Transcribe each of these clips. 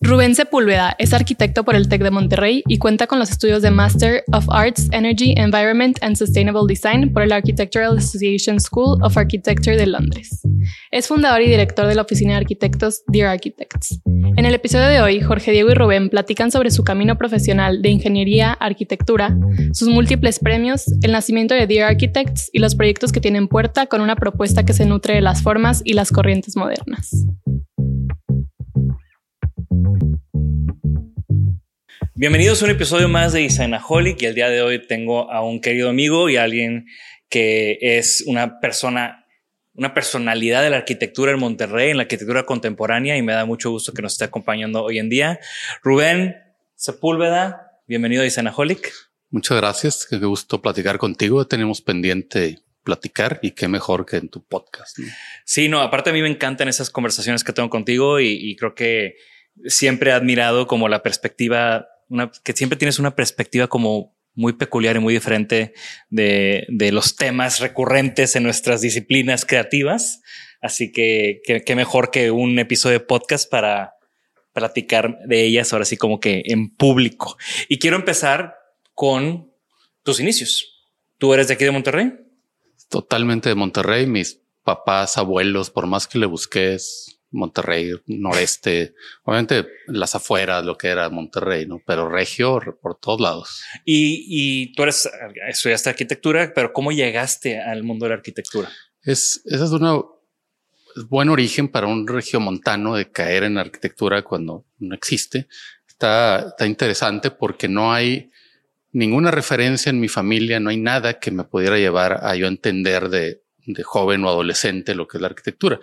Rubén Sepúlveda es arquitecto por el TEC de Monterrey y cuenta con los estudios de Master of Arts, Energy, Environment and Sustainable Design por el Architectural Association School of Architecture de Londres. Es fundador y director de la oficina de arquitectos Dear Architects. En el episodio de hoy, Jorge Diego y Rubén platican sobre su camino profesional de ingeniería, arquitectura, sus múltiples premios, el nacimiento de Dear Architects y los proyectos que tienen puerta con una propuesta que se nutre de las formas y las corrientes modernas. Bienvenidos a un episodio más de Designaholic y el día de hoy tengo a un querido amigo y a alguien que es una persona, una personalidad de la arquitectura en Monterrey, en la arquitectura contemporánea y me da mucho gusto que nos esté acompañando hoy en día. Rubén Sepúlveda, bienvenido a Designaholic. Muchas gracias, qué gusto platicar contigo. Tenemos pendiente platicar y qué mejor que en tu podcast. Sí, no, aparte a mí me encantan esas conversaciones que tengo contigo y, y creo que siempre he admirado como la perspectiva que siempre tienes una perspectiva como muy peculiar y muy diferente de, de los temas recurrentes en nuestras disciplinas creativas. Así que qué mejor que un episodio de podcast para platicar de ellas ahora sí como que en público. Y quiero empezar con tus inicios. ¿Tú eres de aquí de Monterrey? Totalmente de Monterrey. Mis papás, abuelos, por más que le busques, Monterrey, noreste, obviamente las afueras, lo que era Monterrey, ¿no? Pero regio por todos lados. Y, y tú eres, estudiaste arquitectura, pero ¿cómo llegaste al mundo de la arquitectura? Es, esa es una buen origen para un regiomontano de caer en arquitectura cuando no existe. Está, está interesante porque no hay ninguna referencia en mi familia, no hay nada que me pudiera llevar a yo entender de, de joven o adolescente lo que es la arquitectura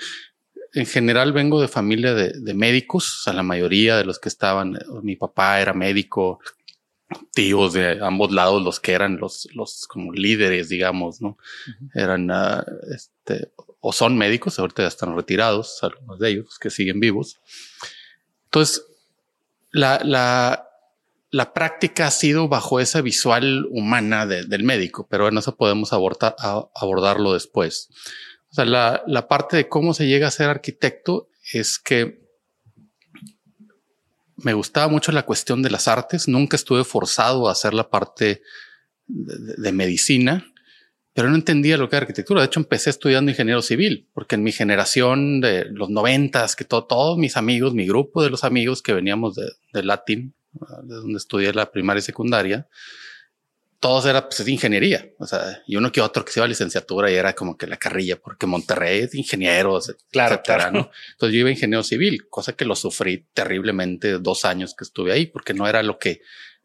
en general vengo de familia de, médicos, o sea, la mayoría de los que estaban, mi papá era médico, tíos de ambos lados, los que eran los, los como líderes, digamos, ¿no? Eran, uh, este, o son médicos, ahorita ya están retirados, algunos de ellos que siguen vivos. Entonces, la, la, la práctica ha sido bajo esa visual humana del médico, pero en eso podemos abordar, abordarlo después. O sea, la, la parte de cómo se llega a ser arquitecto es que me gustaba mucho la cuestión de las artes. Nunca estuve forzado a hacer la parte de, medicina, pero no entendía lo que era arquitectura. De hecho, empecé estudiando ingeniero civil, porque en mi generación de los noventas, que todos mis amigos, mi grupo de los amigos que veníamos de, de Latin, de donde estudié la primaria y secundaria, todos era pues, ingeniería, o sea, y uno que otro que se iba a licenciatura y era como que la carrilla, porque Monterrey es ingenieros, claro, etcétera, ¿no? Entonces yo iba a ingeniero civil, cosa que lo sufrí terriblemente dos años que estuve ahí, porque no era lo que,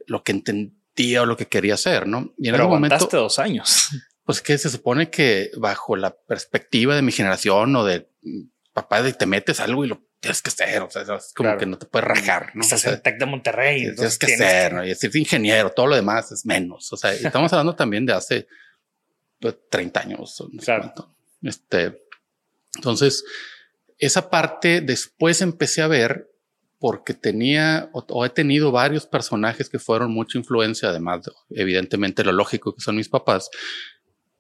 lo que entendía o lo que quería hacer, ¿no? Y en Pero ese momento, dos años. Pues que se supone que bajo la perspectiva de mi generación o de papá, de te metes algo y lo tienes que hacer. O sea, es como que no te puedes rajar. ¿no? Estás en el Tec de Monterrey. Tienes que hacer, ¿no? Y decir ingeniero, todo lo demás es menos. O sea, estamos hablando también de hace 30 pues, años. No claro. Este, entonces, esa parte después empecé a ver porque tenía o, he tenido varios personajes que fueron mucha influencia, además, evidentemente, lo lógico que son mis papás,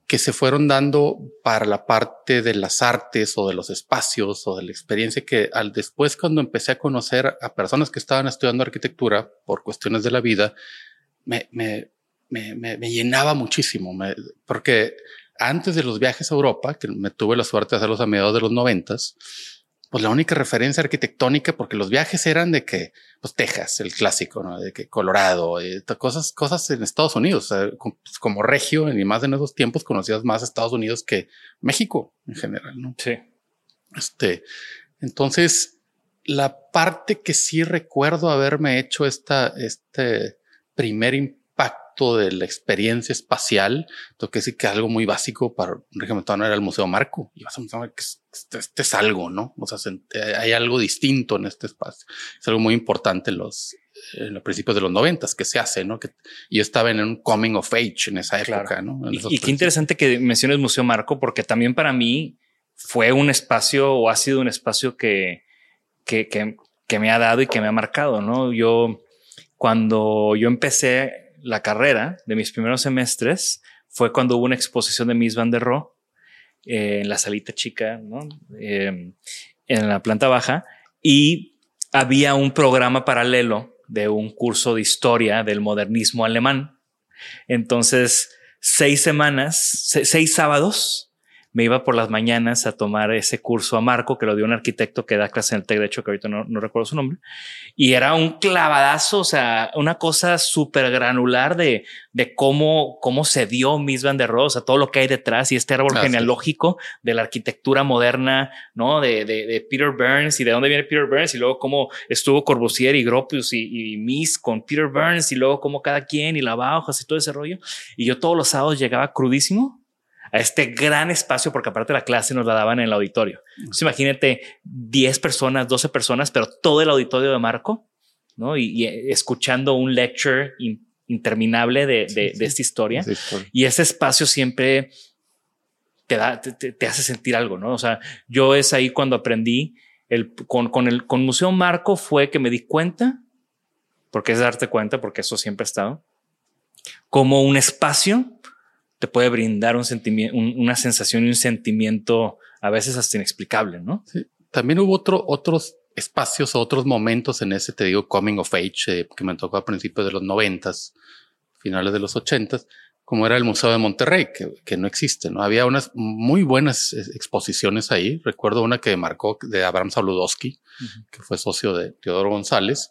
que se fueron dando para la parte de las artes o de los espacios o de la experiencia que al después cuando empecé a conocer a personas que estaban estudiando arquitectura por cuestiones de la vida, me, me, me, me llenaba muchísimo, porque antes de los viajes a Europa, que me tuve la suerte de hacerlos a mediados de los noventas, pues la única referencia arquitectónica, porque los viajes eran de que, pues Texas, el clásico, ¿no? De que Colorado, y cosas, cosas en Estados Unidos, pues, como regio, y más en esos tiempos conocías más Estados Unidos que México en general, ¿no? Sí. Este, entonces, la parte que sí recuerdo haberme hecho esta, este primer de la experiencia espacial, tengo que decir que algo muy básico para un régimen era el Museo Marco. Y vas a pensar que este, este, es algo, ¿no? O sea, eh, hay algo distinto en este espacio. Es algo muy importante en los, en los principios de los noventas que se hace, ¿no? Que yo estaba en un coming of age en esa época, ¿no? y, qué interesante que menciones Museo Marco, porque también para mí fue un espacio o ha sido un espacio que, que, que, que me ha dado y que me ha marcado, ¿no? Yo, cuando yo empecé la carrera de mis primeros semestres fue cuando hubo una exposición de Miss Van der Rohe eh, en la salita chica, ¿no? Em, en la planta baja, y había un programa paralelo de un curso de historia del modernismo alemán. Entonces, seis semanas, seis sábados me iba por las mañanas a tomar ese curso a Marco, que lo dio un arquitecto que da clase en el TEC, de hecho, que ahorita no, no recuerdo su nombre. Y era un clavadazo, o sea, una cosa súper granular de, de cómo, cómo se dio Miss Van der Rohe, o sea, todo lo que hay detrás y este árbol genealógico de la arquitectura moderna, ¿no? De, de, de, Peter Burns y de dónde viene Peter Burns y luego cómo estuvo Corbusier y Gropius y, y Miss con Peter Burns y luego cómo cada quien y la bajas y todo ese rollo. Y yo todos los sábados llegaba crudísimo a este gran espacio, porque aparte la clase nos la daban en el auditorio. Entonces, imagínate 10 personas, 12 personas, pero todo el auditorio de Marco, ¿no? Y, escuchando un lecture interminable de, de, esta historia. Y ese espacio siempre te, da, te, hace sentir algo, ¿no? O sea, yo es ahí cuando aprendí el, con, con el con Museo Marco fue que me di cuenta, porque es darte cuenta, porque eso siempre ha estado, como un espacio te puede brindar un sentimiento, una sensación y un sentimiento a veces hasta inexplicable, ¿no? Sí. También hubo otro, otros espacios, otros momentos en ese, te digo, coming of age, eh, que me tocó a principios de los noventas, finales de los ochentas, como era el Museo de Monterrey, que, que, no existe, ¿no? Había unas muy buenas exposiciones ahí. Recuerdo una que marcó de Abraham Sabludowski, que fue socio de Teodoro González.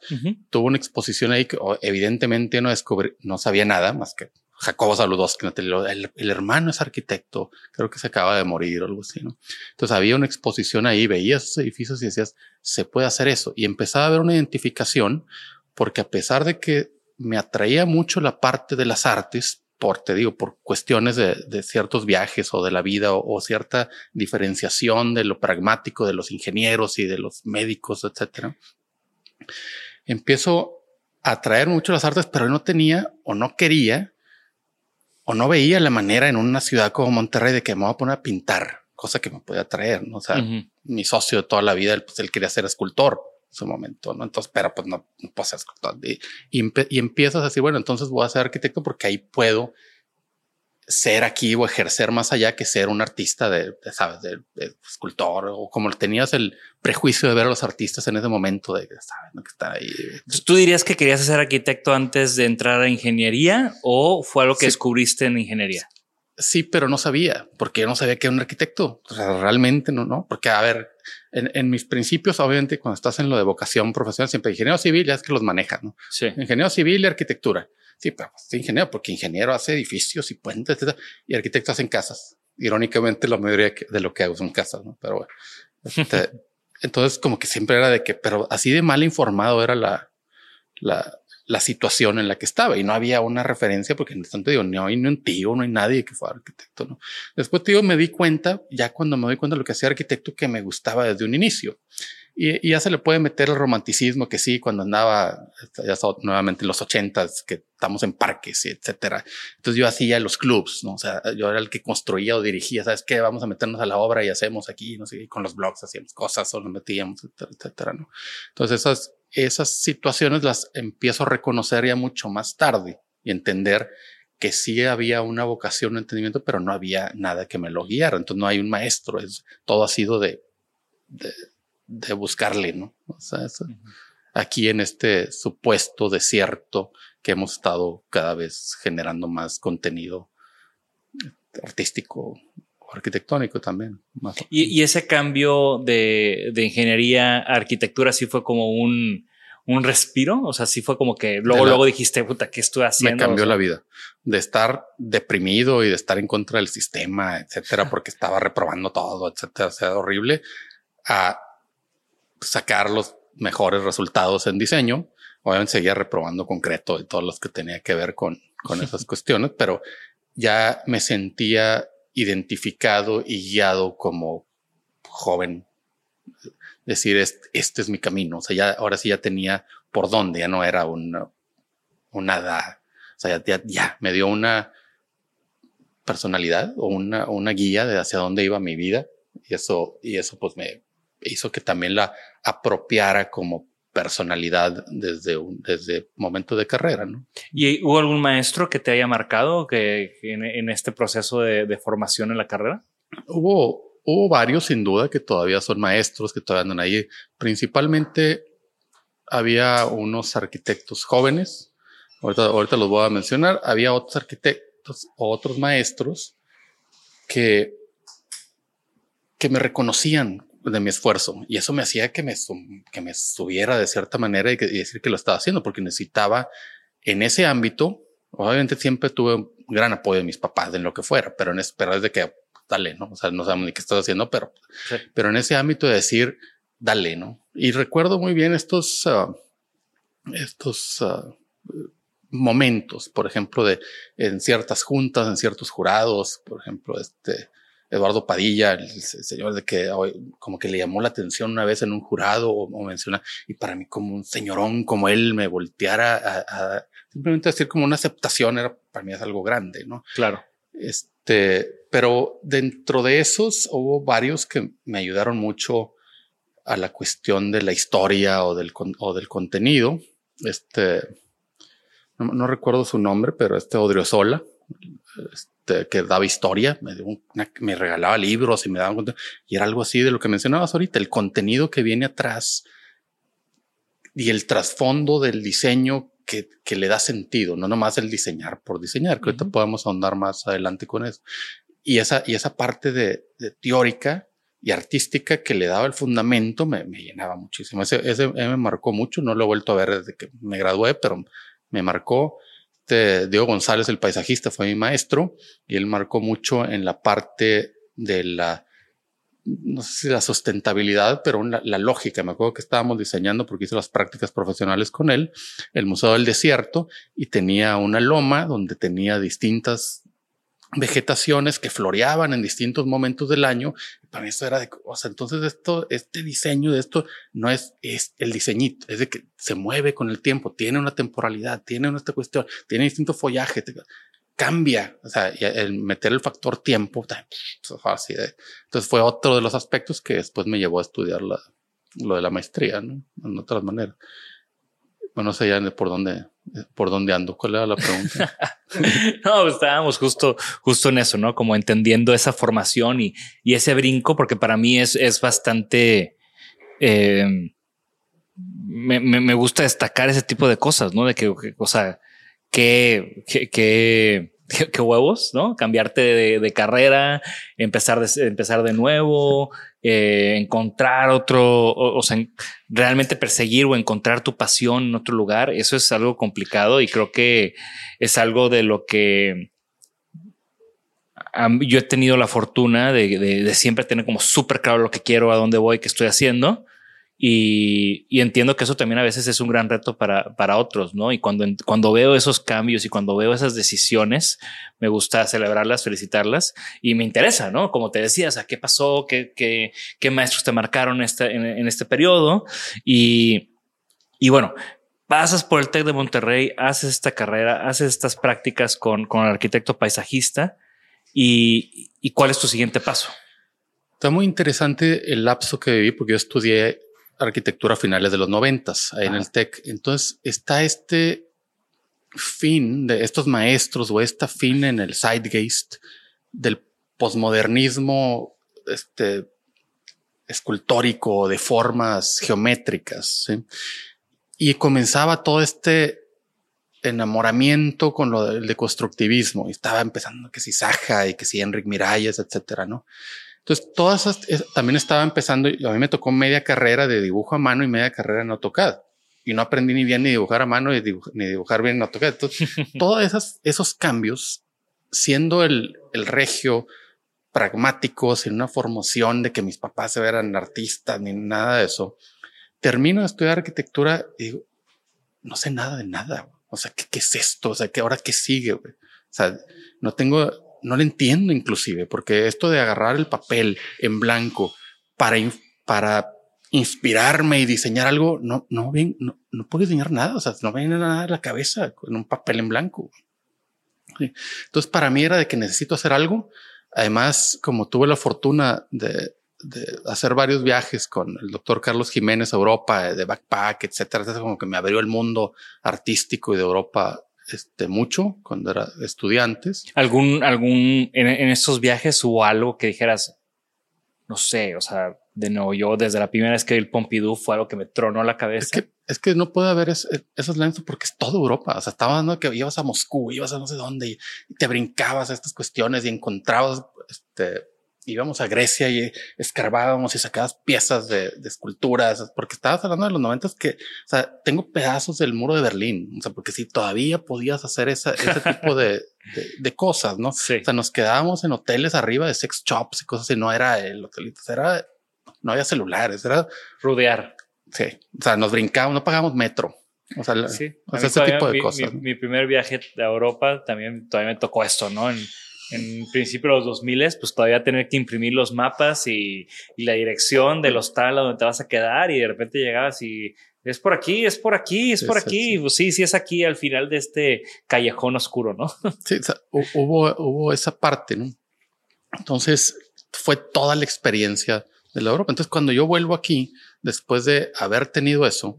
Tuvo una exposición ahí que evidentemente no descubrí, no sabía nada más que Jacobo Saludowski, el, el, hermano es arquitecto, creo que se acaba de morir o algo así, ¿no? Entonces había una exposición ahí, veías esos edificios y decías, se puede hacer eso. Y empezaba a haber una identificación, porque a pesar de que me atraía mucho la parte de las artes, por, te digo, por cuestiones de, de ciertos viajes o de la vida o, o, cierta diferenciación de lo pragmático de los ingenieros y de los médicos, etcétera. Empiezo a atraer mucho las artes, pero no tenía o no quería o no veía la manera en una ciudad como Monterrey de que me voy a poner a pintar, cosa que me podía traer, ¿no? O sea, mi socio de toda la vida, pues él quería ser escultor en su momento, ¿no? Entonces, pero pues no, no puedo ser escultor. Y, y, empiezas a decir, bueno, entonces voy a ser arquitecto porque ahí puedo ser aquí o ejercer más allá que ser un artista de, sabes, de, escultor o como tenías el prejuicio de ver a los artistas en ese momento de, sabes, ¿no? que estar ahí. ¿Tú dirías que querías ser arquitecto antes de entrar a ingeniería o fue algo que descubriste en ingeniería? sí, pero no sabía, porque yo no sabía que era un arquitecto. O sea, realmente no, no, porque a ver, en, mis principios, obviamente, cuando estás en lo de vocación profesional, siempre ingeniero civil ya es que los manejan, ¿no? Sí. Ingeniero civil y arquitectura. Sí, pero pues, ingeniero, porque ingeniero hace edificios y puentes, etc. Y arquitecto hacen casas. Irónicamente, la mayoría de lo que hago son casas, ¿no? Pero bueno. Este, entonces, como que siempre era de que, pero así de mal informado era la, la, la situación en la que estaba y no había una referencia porque en tanto digo, no hay ni un tío, no hay nadie que fuera arquitecto, ¿no? Después, digo, me di cuenta, ya cuando me doy cuenta de lo que hacía arquitecto, que me gustaba desde un inicio. Y, ya se le puede meter el romanticismo que sí, cuando andaba, ya nuevamente en los ochentas, que estamos en parques, etcétera. Entonces yo hacía los clubs, ¿no? O sea, yo era el que construía o dirigía, ¿sabes qué? Vamos a meternos a la obra y hacemos aquí, no sé, con los blogs hacíamos cosas o nos metíamos, etcétera, ¿no? Entonces esas, esas situaciones las empiezo a reconocer ya mucho más tarde y entender que sí había una vocación, un entendimiento, pero no había nada que me lo guiara. Entonces no hay un maestro, es, todo ha sido de, de de buscarle, ¿no? O sea, aquí en este supuesto desierto que hemos estado cada vez generando más contenido artístico o arquitectónico también. ¿Y, ese cambio de, ingeniería a arquitectura sí fue como un, respiro? O sea, sí fue como que luego, luego dijiste, puta, ¿qué estoy haciendo? Me cambió la vida de estar deprimido y de estar en contra del sistema, etcétera, porque estaba reprobando todo, etcétera, o sea, horrible, a sacar los mejores resultados en diseño. Obviamente seguía reprobando concreto de todos los que tenía que ver con, con esas cuestiones, pero ya me sentía identificado y guiado como joven. Decir, este, este es mi camino. O sea, ya ahora sí ya tenía por dónde, ya no era una, una edad. O sea, ya, ya, me dio una personalidad o una, una guía de hacia dónde iba mi vida. Y eso, y eso pues me, hizo que también la apropiara como personalidad desde un desde momento de carrera. ¿no? ¿Y hubo algún maestro que te haya marcado que, en, este proceso de, formación en la carrera? Hubo, hubo varios sin duda que todavía son maestros, que todavía andan ahí. Principalmente había unos arquitectos jóvenes, ahorita, ahorita los voy a mencionar, había otros arquitectos o otros maestros que, que me reconocían de mi esfuerzo y eso me hacía que me, que me subiera de cierta manera y, decir que lo estaba haciendo porque necesitaba en ese ámbito, obviamente siempre tuve un gran apoyo de mis papás en lo que fuera, pero en pero es de que dale, ¿no? O sea, no sabemos ni qué estás haciendo, pero, pero en ese ámbito de decir, dale, ¿no? Y recuerdo muy bien estos, ah, estos uh, momentos, por ejemplo, de en ciertas juntas, en ciertos jurados, por ejemplo, este, Eduardo Padilla, el, señor de que como que le llamó la atención una vez en un jurado o, menciona, y para mí como un señorón como él me volteara a, simplemente decir como una aceptación era para mí es algo grande, ¿no? Claro. Este, pero dentro de esos hubo varios que me ayudaron mucho a la cuestión de la historia o del, o del contenido. Este, no, no recuerdo su nombre, pero este Odriozola, este, que daba historia, me, me regalaba libros y me daban y era algo así de lo que mencionabas ahorita, el contenido que viene atrás y el trasfondo del diseño que, que, le da sentido, no nomás el diseñar por diseñar, que ahorita podemos ahondar más adelante con eso. Y esa, y esa parte de, teórica y artística que le daba el fundamento me, me llenaba muchísimo. Ese, ese, me marcó mucho, no lo he vuelto a ver desde que me gradué, pero me marcó este, Diego González, el paisajista, fue mi maestro y él marcó mucho en la parte de la, no sé si la sustentabilidad, pero la, la, lógica. Me acuerdo que estábamos diseñando porque hice las prácticas profesionales con él, el Museo del Desierto y tenía una loma donde tenía distintas vegetaciones que floreaban en distintos momentos del año. Para mí eso era de, o sea, entonces esto, este diseño de esto no es, es el diseñito, es de que se mueve con el tiempo, tiene una temporalidad, tiene una esta cuestión, tiene distinto follaje, cambia, o sea, el meter el factor tiempo, así de, entonces fue otro de los aspectos que después me llevó a estudiar la, lo de la maestría, ¿no? En otras maneras. Bueno, no sé ya por dónde, por dónde ando. ¿Cuál era la pregunta? no, estábamos justo, justo en eso, ¿no? Como entendiendo esa formación y, y ese brinco, porque para mí es, es bastante, eh, me, me, gusta destacar ese tipo de cosas, ¿no? De que, o sea, qué, qué, qué, huevos, ¿no? Cambiarte de, carrera, empezar de, empezar de nuevo, eh, encontrar otro, o, sea, realmente perseguir o encontrar tu pasión en otro lugar. Eso es algo complicado y creo que es algo de lo que yo he tenido la fortuna de, de siempre tener como súper claro lo que quiero, a dónde voy, qué estoy haciendo y, entiendo que eso también a veces es un gran reto para, para otros, ¿no? Y cuando, cuando veo esos cambios y cuando veo esas decisiones, me gusta celebrarlas, felicitarlas y me interesa, ¿no? Como te decías, ¿a qué pasó? ¿Qué, qué, qué maestros te marcaron este, en, este periodo? Y, y bueno, pasas por el TEC de Monterrey, haces esta carrera, haces estas prácticas con, con el arquitecto paisajista y, y cuál es tu siguiente paso. Está muy interesante el lapso que viví porque yo estudié arquitectura a finales de los noventas en el TEC. Entonces está este fin de estos maestros o esta fin en el Zeitgeist del posmodernismo este, escultórico de formas geométricas. Y comenzaba todo este enamoramiento con lo del deconstructivismo. Y estaba empezando que si Saja y que si Enric Miralles, etcétera, ¿no? Entonces, todas esas, también estaba empezando, a mí me tocó media carrera de dibujo a mano y media carrera en AutoCAD. Y no aprendí ni bien ni dibujar a mano ni, dibujar bien en AutoCAD. Entonces, todos esos, esos cambios, siendo el, el regio pragmático, sin una formación de que mis papás se eran artistas ni nada de eso, termino de estudiar arquitectura y digo, no sé nada de nada. O sea, ¿qué, qué es esto? O sea, ¿qué ahora qué sigue? O sea, no tengo no lo entiendo inclusive, porque esto de agarrar el papel en blanco para, para inspirarme y diseñar algo, no, no, bien, no, no puedo diseñar nada, o sea, no me viene nada a la cabeza con un papel en blanco. Entonces, para mí era de que necesito hacer algo. Además, como tuve la fortuna de, de hacer varios viajes con el doctor Carlos Jiménez a Europa, de backpack, etcétera, etcétera, como que me abrió el mundo artístico y de Europa este, mucho cuando era estudiantes. ¿Algún, algún, en, en estos viajes hubo algo que dijeras, no sé, o sea, de nuevo, yo desde la primera vez que vi el Pompidou fue algo que me tronó la cabeza. Es que, es que no puede haber esos lentos porque es toda Europa. O sea, estaba ¿no? que ibas a Moscú, ibas a no sé dónde y, y te brincabas a estas cuestiones y encontrabas este, íbamos a Grecia y escarbábamos y sacabas piezas de, esculturas, porque estabas hablando de los noventas que, o sea, tengo pedazos del muro de Berlín, o sea, porque si todavía podías hacer esa, ese tipo de, de, cosas, ¿no? Sí. O sea, nos quedábamos en hoteles arriba de sex shops y cosas así, no era el hotelito, era, no había celulares, era rudear. Sí, o sea, nos brincábamos, no pagamos metro. O sea, sí. o sea ese tipo de cosas. Mi, mi, primer viaje a Europa también todavía me tocó esto, ¿no? En, en principio de los 2000, pues todavía tener que imprimir los mapas y, la dirección del hostal a donde te vas a quedar y de repente llegabas y es por aquí, es por aquí, es por aquí. Pues sí, sí es aquí al final de este callejón oscuro, ¿no? Sí, hubo, hubo esa parte, ¿no? Entonces fue toda la experiencia de la Europa. Entonces cuando yo vuelvo aquí, después de haber tenido eso,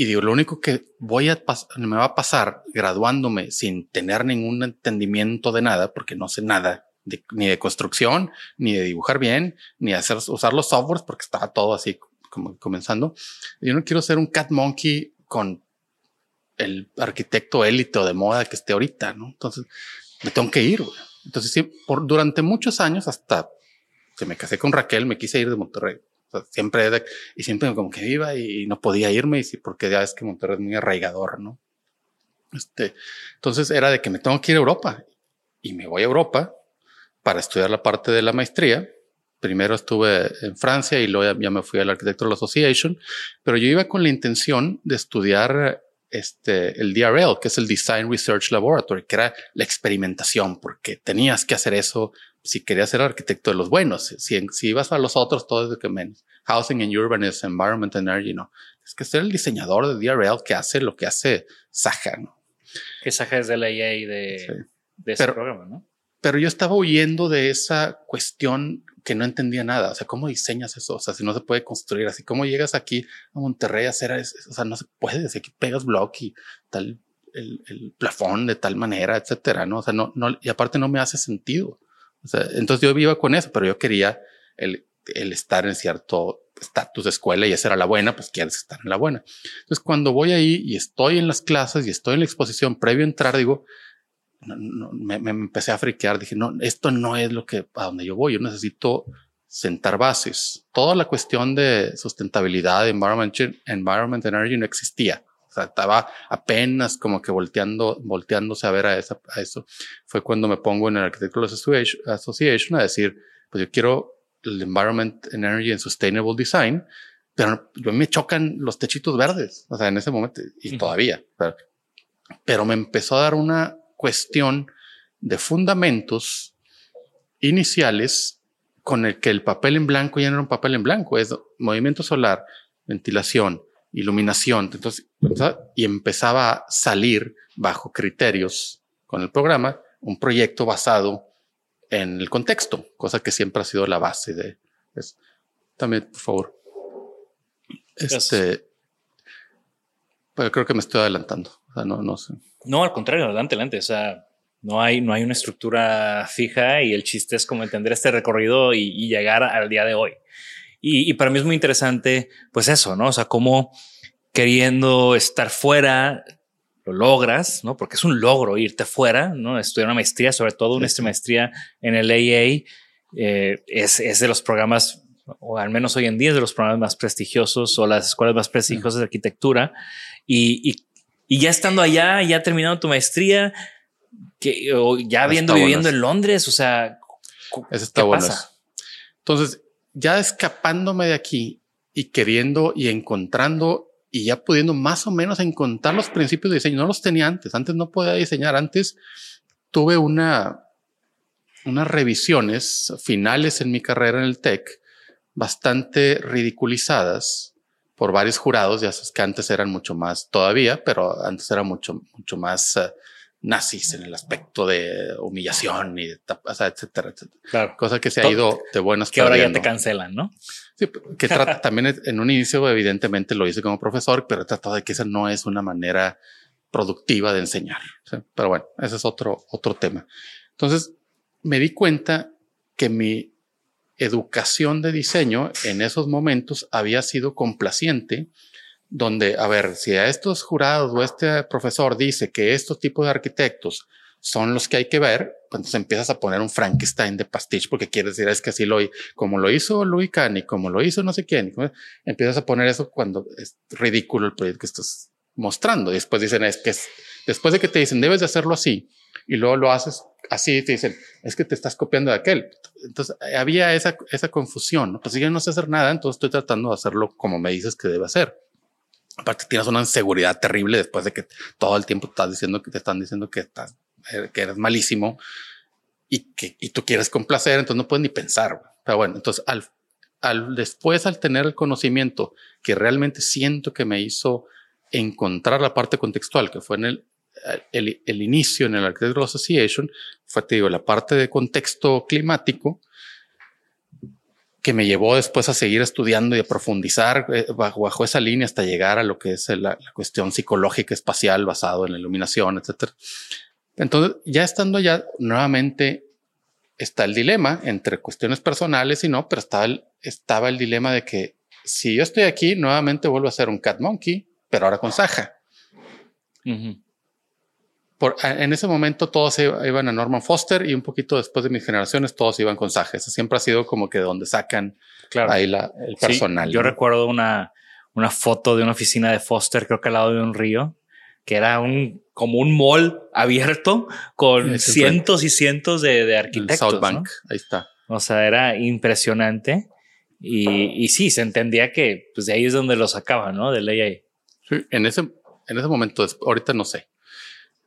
y digo, lo único que voy a me va a pasar graduándome sin tener ningún entendimiento de nada, porque no sé nada ni de construcción, ni de dibujar bien, ni de hacer, usar los softwares, porque estaba todo así como comenzando. Yo no quiero ser un cat monkey con el arquitecto élite o de moda que esté ahorita, ¿no? Entonces me tengo que ir. Entonces, sí, por, durante muchos años, hasta que me casé con Raquel, me quise ir de Monterrey siempre, y siempre como que iba y no podía irme, y porque ya es que Monterrey es muy arraigador, ¿no? Este, entonces era de que me tengo que ir a Europa y me voy a Europa para estudiar la parte de la maestría. Primero estuve en Francia y luego ya, me fui al Architectural Association, pero yo iba con la intención de estudiar este, el DRL, que es el Design Research Laboratory, que era la experimentación, porque tenías que hacer eso si querías ser arquitecto de los buenos. Si, si ibas a los otros, todo es de que menos. Housing and Urbanism, Environment and Energy, no. Es que ser el diseñador de DRL que hace lo que hace Saja, ¿no? Que Saja es de la EA de, de ese programa, ¿no? Pero yo estaba huyendo de esa cuestión que no entendía nada. O sea, ¿cómo diseñas eso? O sea, si no se puede construir así, ¿cómo llegas aquí a Monterrey a hacer eso? O sea, no se puede. Si aquí pegas block y tal, el, el plafón de tal manera, etcétera, ¿no? O sea, no, no, y aparte no me hace sentido. Entonces yo iba con eso, pero yo quería el, el estar en cierto estatus de escuela y esa era la buena, pues quieres estar en la buena. Entonces cuando voy ahí y estoy en las clases y estoy en la exposición previo a entrar, digo, me, me, empecé a friquear. Dije, no, esto no es lo que a donde yo voy. Yo necesito sentar bases. Toda la cuestión de sustentabilidad, environment, environment energy no existía. O sea, estaba apenas como que volteando, volteándose a ver a, esa, a eso. Fue cuando me pongo en el Architectural Association a decir, pues yo quiero el Environment, Energy and Sustainable Design, pero yo me chocan los techitos verdes. O sea, en ese momento y todavía, pero, pero me empezó a dar una cuestión de fundamentos iniciales con el que el papel en blanco ya no era un papel en blanco, es movimiento solar, ventilación, iluminación. Entonces, y empezaba a salir bajo criterios con el programa un proyecto basado en el contexto, cosa que siempre ha sido la base de eso. También, por favor. Este, pero creo que me estoy adelantando. O sea, no, no sé. No, al contrario, adelante, adelante. O sea, no hay, no hay una estructura fija y el chiste es como entender este recorrido y, llegar al día de hoy. Y, para mí es muy interesante, pues eso, ¿no? O sea, cómo queriendo estar fuera, lo logras, ¿no? Porque es un logro irte fuera, ¿no? Estudiar una maestría, sobre todo una maestría en el AA, eh, es, es de los programas o al menos hoy en día es de los programas más prestigiosos o las escuelas más prestigiosas de arquitectura. Y, y, y ya estando allá, ya terminando tu maestría, que ya habiendo viviendo en Londres, o sea, eso está bueno. Entonces, ya escapándome de aquí y queriendo y encontrando y ya pudiendo más o menos encontrar los principios de diseño, no los tenía antes. Antes no podía diseñar. Antes tuve una, unas revisiones finales en mi carrera en el TEC bastante ridiculizadas por varios jurados, ya sabes que antes eran mucho más todavía, pero antes era mucho, mucho más uh, nazis en el aspecto de humillación y de, o sea, etcétera, etcétera. Claro. Cosa que se ha ido de buenas Que ahora ya te cancelan, ¿no? Sí, que trata también en un inicio, evidentemente lo hice como profesor, pero he tratado de que esa no es una manera productiva de enseñar. Pero bueno, ese es otro, otro tema. Entonces me di cuenta que mi educación de diseño en esos momentos había sido complaciente, donde, a ver, si a estos jurados o este profesor dice que estos tipos de arquitectos son los que hay que ver, pues entonces empiezas a poner un Frankenstein de pastiche porque quieres decir es que así lo, como lo hizo Louis Kahn como lo hizo no sé quién, empiezas a poner eso cuando es ridículo el proyecto que estás mostrando. Y después dicen es que es, después de que te dicen debes de hacerlo así y luego lo haces así, te dicen es que te estás copiando de aquel. Entonces había esa, confusión, ¿no? Pues yo no sé hacer nada, entonces estoy tratando de hacerlo como me dices que debe hacer. Aparte tienes una inseguridad terrible después de que todo el tiempo estás diciendo que te están diciendo que estás, eh, que eres malísimo y que y tú quieres complacer, entonces no puedes ni pensar. Pero bueno, entonces al, al después al tener el conocimiento que realmente siento que me hizo encontrar la parte contextual que fue en el el, el, inicio en el Architectural Association fue, te digo, la parte de contexto climático que me llevó después a seguir estudiando y a profundizar eh, bajo, bajo esa línea hasta llegar a lo que es la, cuestión psicológica espacial basado en la iluminación, etcétera. Entonces, ya estando allá, nuevamente está el dilema entre cuestiones personales y no, pero estaba el, estaba el dilema de que si yo estoy aquí, nuevamente vuelvo a ser un cat monkey, pero ahora con Saja en ese momento todos iban a Norman Foster y un poquito después de mis generaciones todos iban con Saja. siempre ha sido como que donde sacan ahí la, el personal. yo recuerdo una, una foto de una oficina de Foster, creo que al lado de un río, que era un como un mall abierto con cientos y cientos de, de arquitectos. South Bank, ahí está. O sea, era impresionante. Y, y, sí, se entendía que pues de ahí es donde lo sacaban, ¿no? De ley ahí. Sí, en ese, en ese momento, ahorita no sé,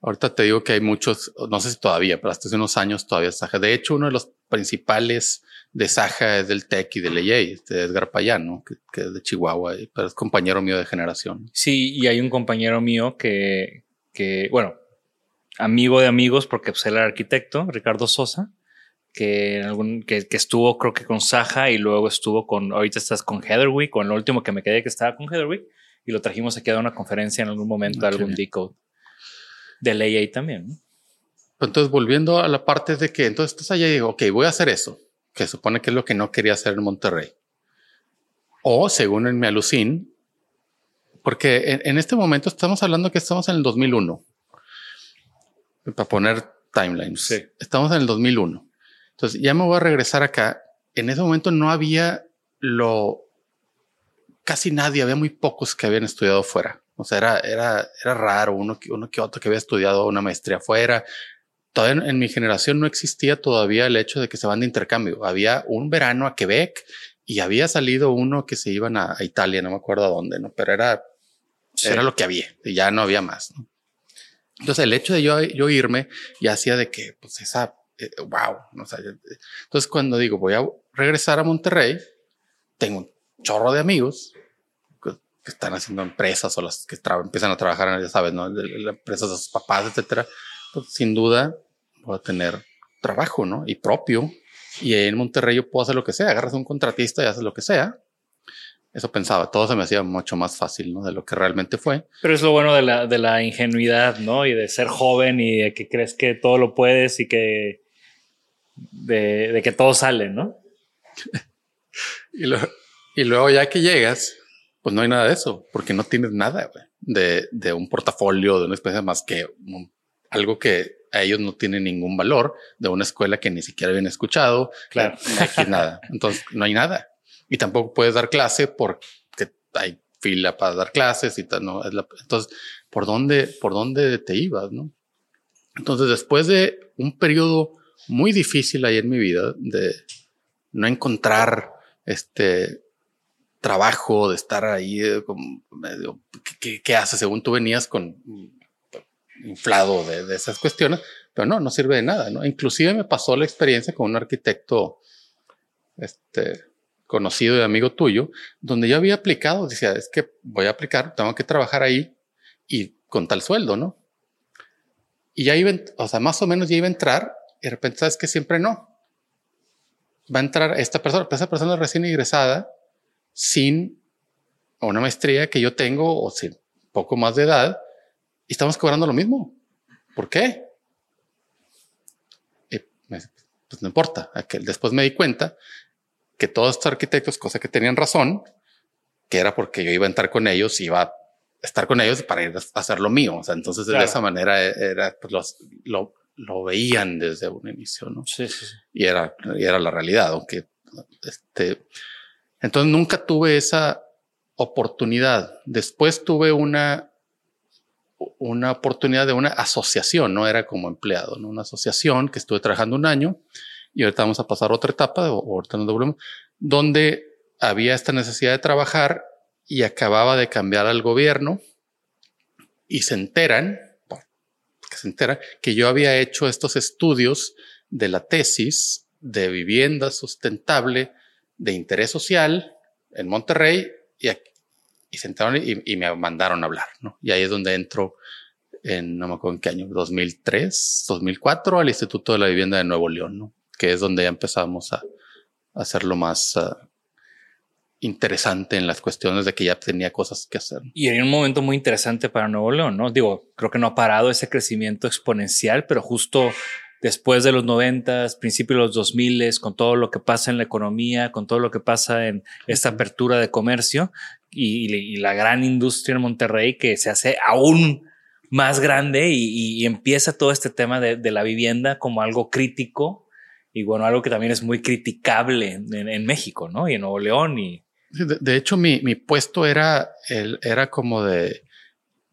Ahorita te digo que hay muchos, no sé si todavía, pero hasta hace unos años todavía Saja. De hecho, uno de los principales de Saja es del TEC y del EA, este Edgar Payano, que, que, es de Chihuahua, pero es compañero mío de generación. Sí, y hay un compañero mío que, que bueno, amigo de amigos, porque pues, él era arquitecto, Ricardo Sosa, que, algún, que, que, estuvo creo que con Saja y luego estuvo con, ahorita estás con Heatherwick, con el último que me quedé que estaba con Heatherwick, y lo trajimos aquí a dar una conferencia en algún momento, de ah, algún decode de ley ahí también. Entonces, volviendo a la parte de que entonces estás allá y digo, ok, voy a hacer eso, que supone que es lo que no quería hacer en Monterrey. O según en mi alucín, porque en, este momento estamos hablando que estamos en el 2001. Para poner timeline. Estamos en el 2001. Entonces ya me voy a regresar acá. En ese momento no había lo, casi nadie, había muy pocos que habían estudiado fuera. O sea, era, era, era raro uno, uno que otro que había estudiado una maestría fuera. Todavía en, mi generación no existía todavía el hecho de que se van de intercambio. Había un verano a Quebec y había salido uno que se iban a, Italia, no me acuerdo a dónde, ¿no? Pero era, era lo que había y ya no había más. ¿no? Entonces el hecho de yo, yo irme ya hacía de que, pues esa, eh, wow, ¿no? sé entonces cuando digo voy a regresar a Monterrey, tengo un chorro de amigos que, están haciendo empresas o las que empiezan a trabajar, ya sabes, ¿no? empresas de sus papás, etcétera. Pues sin duda voy a tener trabajo, ¿no? Y propio. Y en Monterrey yo puedo hacer lo que sea. Agarras un contratista y haces lo que sea. Eso pensaba, todo se me hacía mucho más fácil, ¿no? De lo que realmente fue. Pero es lo bueno de la, de la ingenuidad, ¿no? Y de ser joven y de que crees que todo lo puedes y que de, de que todo sale, ¿no? y, y luego ya que llegas, pues no hay nada de eso, porque no tienes nada de, de un portafolio, de una especie más que algo que a ellos no tiene ningún valor, de una escuela que ni siquiera habían escuchado. Claro. No nada. Entonces no hay nada y tampoco puedes dar clase porque hay fila para dar clases y tal, no es la, entonces por dónde por dónde te ibas, no? Entonces después de un periodo muy difícil ahí en mi vida de no encontrar este trabajo, de estar ahí eh, medio, ¿qué, ¿qué, haces? Según tú venías con inflado de, de, esas cuestiones, pero no, no sirve de nada, ¿no? Inclusive me pasó la experiencia con un arquitecto, este, conocido y amigo tuyo, donde yo había aplicado, decía, es que voy a aplicar, tengo que trabajar ahí y con tal sueldo, ¿no? Y ya iba, o sea, más o menos ya iba a entrar y de repente sabes que siempre no. Va a entrar esta persona, esa persona recién ingresada, sin una maestría que yo tengo o sin poco más de edad, y estamos cobrando lo mismo. ¿Por qué? pues no importa. Después me di cuenta que todos estos arquitectos, cosa que tenían razón, que era porque yo iba a entrar con ellos, iba a estar con ellos para ir a hacer lo mío. O sea, entonces de esa manera era, pues los, lo, lo, veían desde un inicio, ¿no? Sí, sí, sí. Y era, y era la realidad, aunque este, entonces nunca tuve esa oportunidad. Después tuve una, una oportunidad de una asociación, no era como empleado, ¿no? Una asociación que estuve trabajando un año y ahorita vamos a pasar otra etapa, o ahorita nos doblemos, donde había esta necesidad de trabajar y acababa de cambiar al gobierno y se enteran, que se enteran que yo había hecho estos estudios de la tesis de vivienda sustentable de interés social en Monterrey y, y se enteraron y, me mandaron a hablar, ¿no? Y ahí es donde entro en, no me acuerdo en qué año, 2003, 2004 al Instituto de la Vivienda de Nuevo León, ¿no? que es donde ya empezamos a, hacerlo más ah, interesante en las cuestiones de que ya tenía cosas que hacer. Y en un momento muy interesante para Nuevo León, ¿no? Digo, creo que no ha parado ese crecimiento exponencial, pero justo después de los noventas, principios de los dos miles, con todo lo que pasa en la economía, con todo lo que pasa en esta apertura de comercio y, la gran industria en Monterrey que se hace aún más grande y, empieza todo este tema de, de, la vivienda como algo crítico y bueno, algo que también es muy criticable en, México, ¿no? Y en Nuevo León. Y... De, hecho, mi, mi, puesto era, el, era como de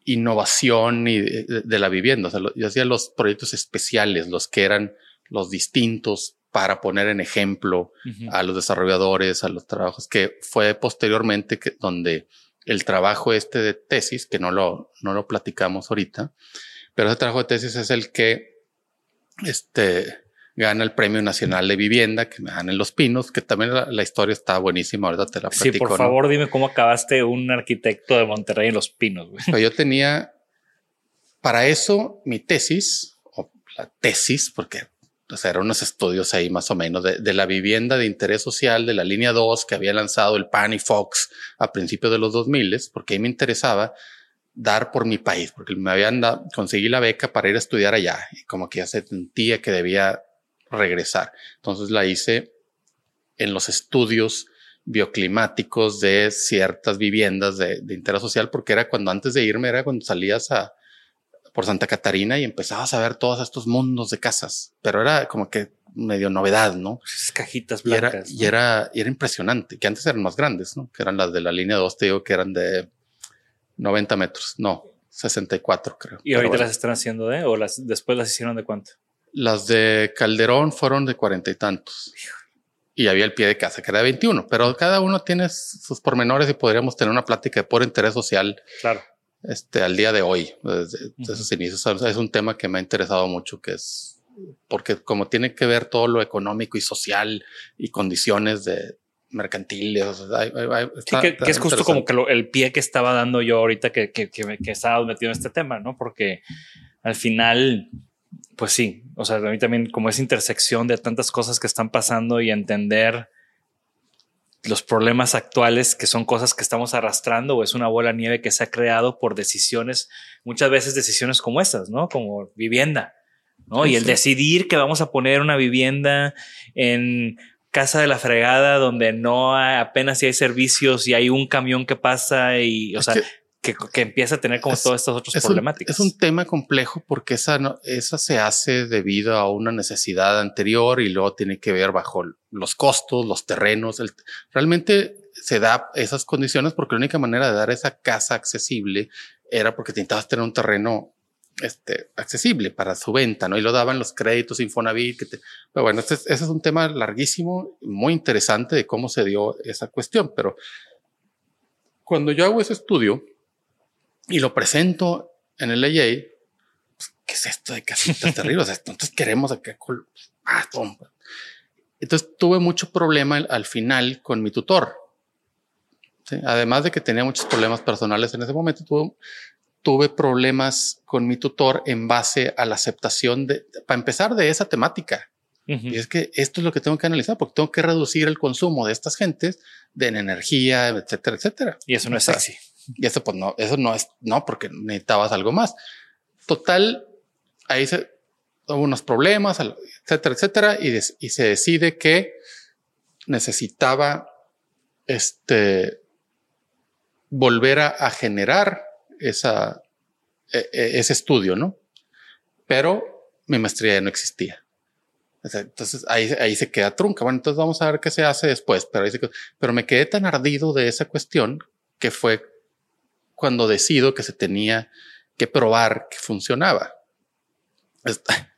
innovación y de, la vivienda. O sea, yo hacía los proyectos especiales, los que eran los distintos para poner en ejemplo a los desarrolladores, a los trabajos que fue posteriormente que, donde el trabajo este de tesis, que no lo, no lo platicamos ahorita, pero ese trabajo de tesis es el que, este, gana el Premio Nacional de Vivienda que me dan en Los Pinos, que también la, historia está buenísima, ahorita te la platico. Sí, por favor, dime cómo acabaste un arquitecto de Monterrey en Los Pinos. Güey. Yo tenía, para eso, mi tesis, o la tesis, porque o sea, eran unos estudios ahí más o menos de, la vivienda de interés social de la línea 2 que había lanzado el PAN y Fox a principios de los 2000, porque ahí me interesaba dar por mi país, porque me habían dado, conseguí la beca para ir a estudiar allá y como que ya sentía que debía regresar. Entonces la hice en los estudios bioclimáticos de ciertas viviendas de, interés social, porque era cuando antes de irme, era cuando salías a, por Santa Catarina y empezabas a ver todos estos mundos de casas, pero era como que medio novedad, ¿no? Esas cajitas Y era, blancas. y era, y era impresionante, que antes eran más grandes, ¿no? Que eran las de la línea 2, te digo que eran de 90 metros, no, 64 creo. Y ahorita bueno, las están haciendo de, o las después las hicieron de cuánto? Las de Calderón fueron de cuarenta y tantos. Y había el pie de casa, que era de 21, pero cada uno tiene sus pormenores y podríamos tener una plática de puro interés social Claro. este, al día de hoy, desde desde esos inicios. Es un tema que me ha interesado mucho, que es porque como tiene que ver todo lo económico y social y condiciones de mercantiles. o sea, hay- hay- hay- Sí, está- que, es justo como que lo- el pie que estaba dando yo ahorita que, que, que estaba metido en este tema, ¿no? Porque al final, pues sí, o sea, a mí también como esa intersección de tantas cosas que están pasando y entender los problemas actuales que son cosas que estamos arrastrando o es una bola de nieve que se ha creado por decisiones, muchas veces decisiones como estas, ¿no? Como vivienda, ¿no? Sí, y el sí. decidir que vamos a poner una vivienda en casa de la fregada donde no hay, apenas si hay servicios y hay un camión que pasa y, o Es sea, que- que, que empieza a tener como Es- todas estas otras es un- problemáticas. es un tema complejo porque esa, no- esa se hace debido a una necesidad anterior y luego tiene que ver bajo los costos, los terrenos. el- realmente se da esas condiciones porque la única manera de dar esa casa accesible era porque necesitabas tener un terreno este, accesible para su venta, ¿no? Y lo daban los créditos Infonavit. Que te- pero bueno, este es- ese es un tema larguísimo, muy interesante de cómo se dio esa cuestión. Pero cuando yo hago ese estudio, y lo presento en el AA, pues, ¿qué es esto de casitas terribles? O sea, entonces queremos acá. col- Ah, toma. Entonces tuve mucho problema al, al final con mi tutor. ¿sí? Además de que tenía muchos problemas personales en ese momento, tuve, tuve problemas con mi tutor en base a la aceptación de, para empezar, de esa temática. Y es que esto es lo que tengo que analizar porque tengo que reducir el consumo de estas gentes de en energía, etcétera, etcétera. Y eso no es sexy. Y eso pues no, eso no es, no, porque necesitabas algo más. Total, ahí se hubo unos problemas, etcétera, etcétera, y, des- y se decide que necesitaba este volver a, a generar esa, e- e- ese estudio, ¿no? Pero mi maestría ya no existía. Entonces ahí, ahí se queda trunca. Bueno, entonces vamos a ver qué se hace después. Pero, ahí se pero me quedé tan ardido de esa cuestión que fue cuando decido que se tenía que probar que funcionaba.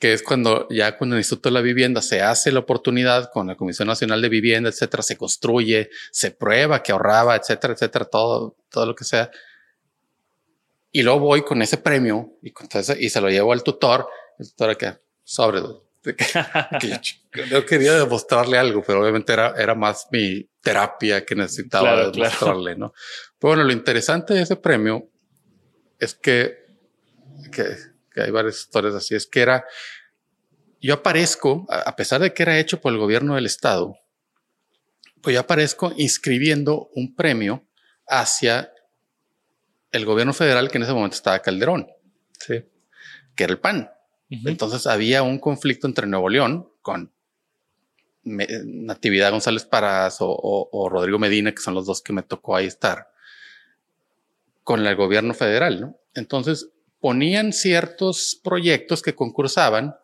Que es cuando ya con el Instituto de la Vivienda se hace la oportunidad con la Comisión Nacional de Vivienda, etcétera, se construye, se prueba que ahorraba, etcétera, etcétera, todo, todo lo que sea. Y luego voy con ese premio y, con ese- y se lo llevo al tutor. El tutor que sobre que, yo, yo quería demostrarle algo, pero obviamente era, era más mi terapia que necesitaba Claro, claro. demostrarle, ¿no? Pero bueno, lo interesante de ese premio es que, que, que hay varias historias así, es que era, yo aparezco, a pesar de que era hecho por el gobierno del estado, pues yo aparezco inscribiendo un premio hacia el gobierno federal que en ese momento estaba Calderón, Sí. que era el PAN. Ujú. Entonces había un conflicto entre Nuevo León con Me- Natividad González Parás o, o- o Rodrigo Medina, que son los dos que me tocó ahí estar, con el gobierno federal, ¿no? Entonces ponían ciertos proyectos que concursaban,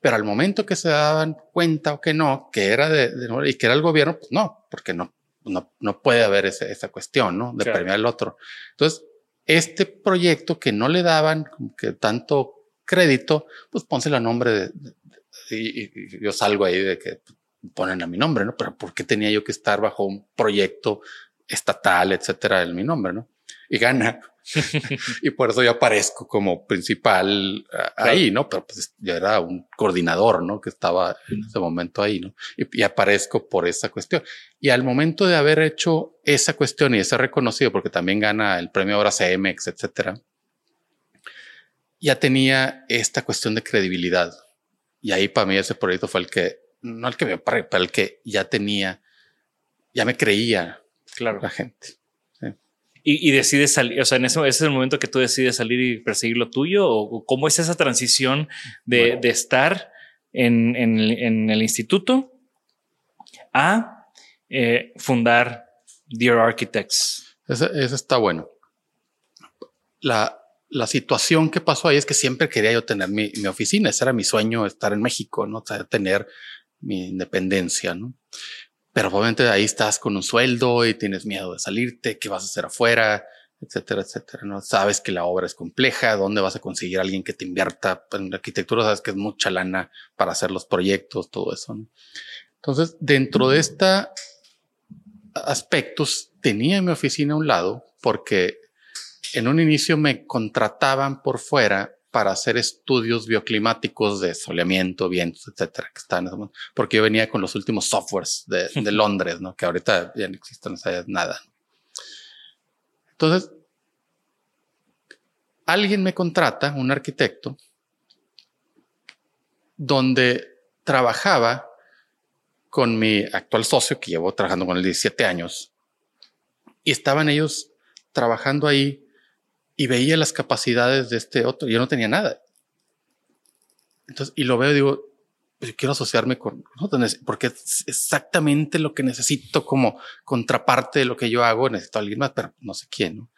pero al momento que se daban cuenta o que no, que era de, de y que era el gobierno, pues no, porque no, no, no puede haber ese- esa cuestión, ¿no? De Claro. premiar al otro. Entonces, este proyecto que no le daban como que tanto crédito, pues pónselo a nombre de, y- y yo salgo ahí de que ponen a mi nombre, ¿no? Pero ¿por qué tenía yo que estar bajo un proyecto estatal, etcétera, en mi nombre, ¿no? Y gana. y por eso yo aparezco como principal ah, ahí, ¿no? Pero pues yo era un coordinador, ¿no? Que estaba en ese momento ahí, ¿no? Y, y aparezco por esa cuestión. Y al momento de haber hecho esa cuestión y de ser reconocido, porque también gana el premio ahora CMX, etcétera, ya tenía esta cuestión de credibilidad. Y ahí para mí ese proyecto fue el que, no el que me paré, pero el que ya tenía, ya me creía Claro. la gente. Y, y decides salir, o sea, en ese, ese es el momento que tú decides salir y perseguir lo tuyo, o, cómo es esa transición de, Bueno. de estar en, en el- en el instituto a eh, fundar Dear Architects. Ese está bueno. La, la situación que pasó ahí es que siempre quería yo tener mi, mi oficina. Ese era mi sueño, estar en México, ¿no? O sea, tener mi independencia, ¿no? Pero obviamente ahí estás con un sueldo y tienes miedo de salirte, qué vas a hacer afuera, etcétera, etcétera. No sabes que la obra es compleja, dónde vas a conseguir alguien que te invierta en arquitectura, sabes que es mucha lana para hacer los proyectos, todo eso. ¿no? Entonces, dentro de estos aspectos, tenía mi oficina a un lado porque en un inicio me contrataban por fuera para hacer estudios bioclimáticos de soleamiento, vientos, etcétera, que están, porque yo venía con los últimos softwares de, de Londres, ¿no? Que ahorita ya no existen, no sabes nada. Entonces, alguien me contrata, un arquitecto, donde trabajaba con mi actual socio, que llevo trabajando con él 17 años, y estaban ellos trabajando ahí y veía las capacidades de este otro. Yo no tenía nada. Entonces, y lo veo y digo, pues quiero asociarme con, porque es exactamente lo que necesito como contraparte de lo que yo hago. Necesito a alguien más, pero no sé quién. ¿no?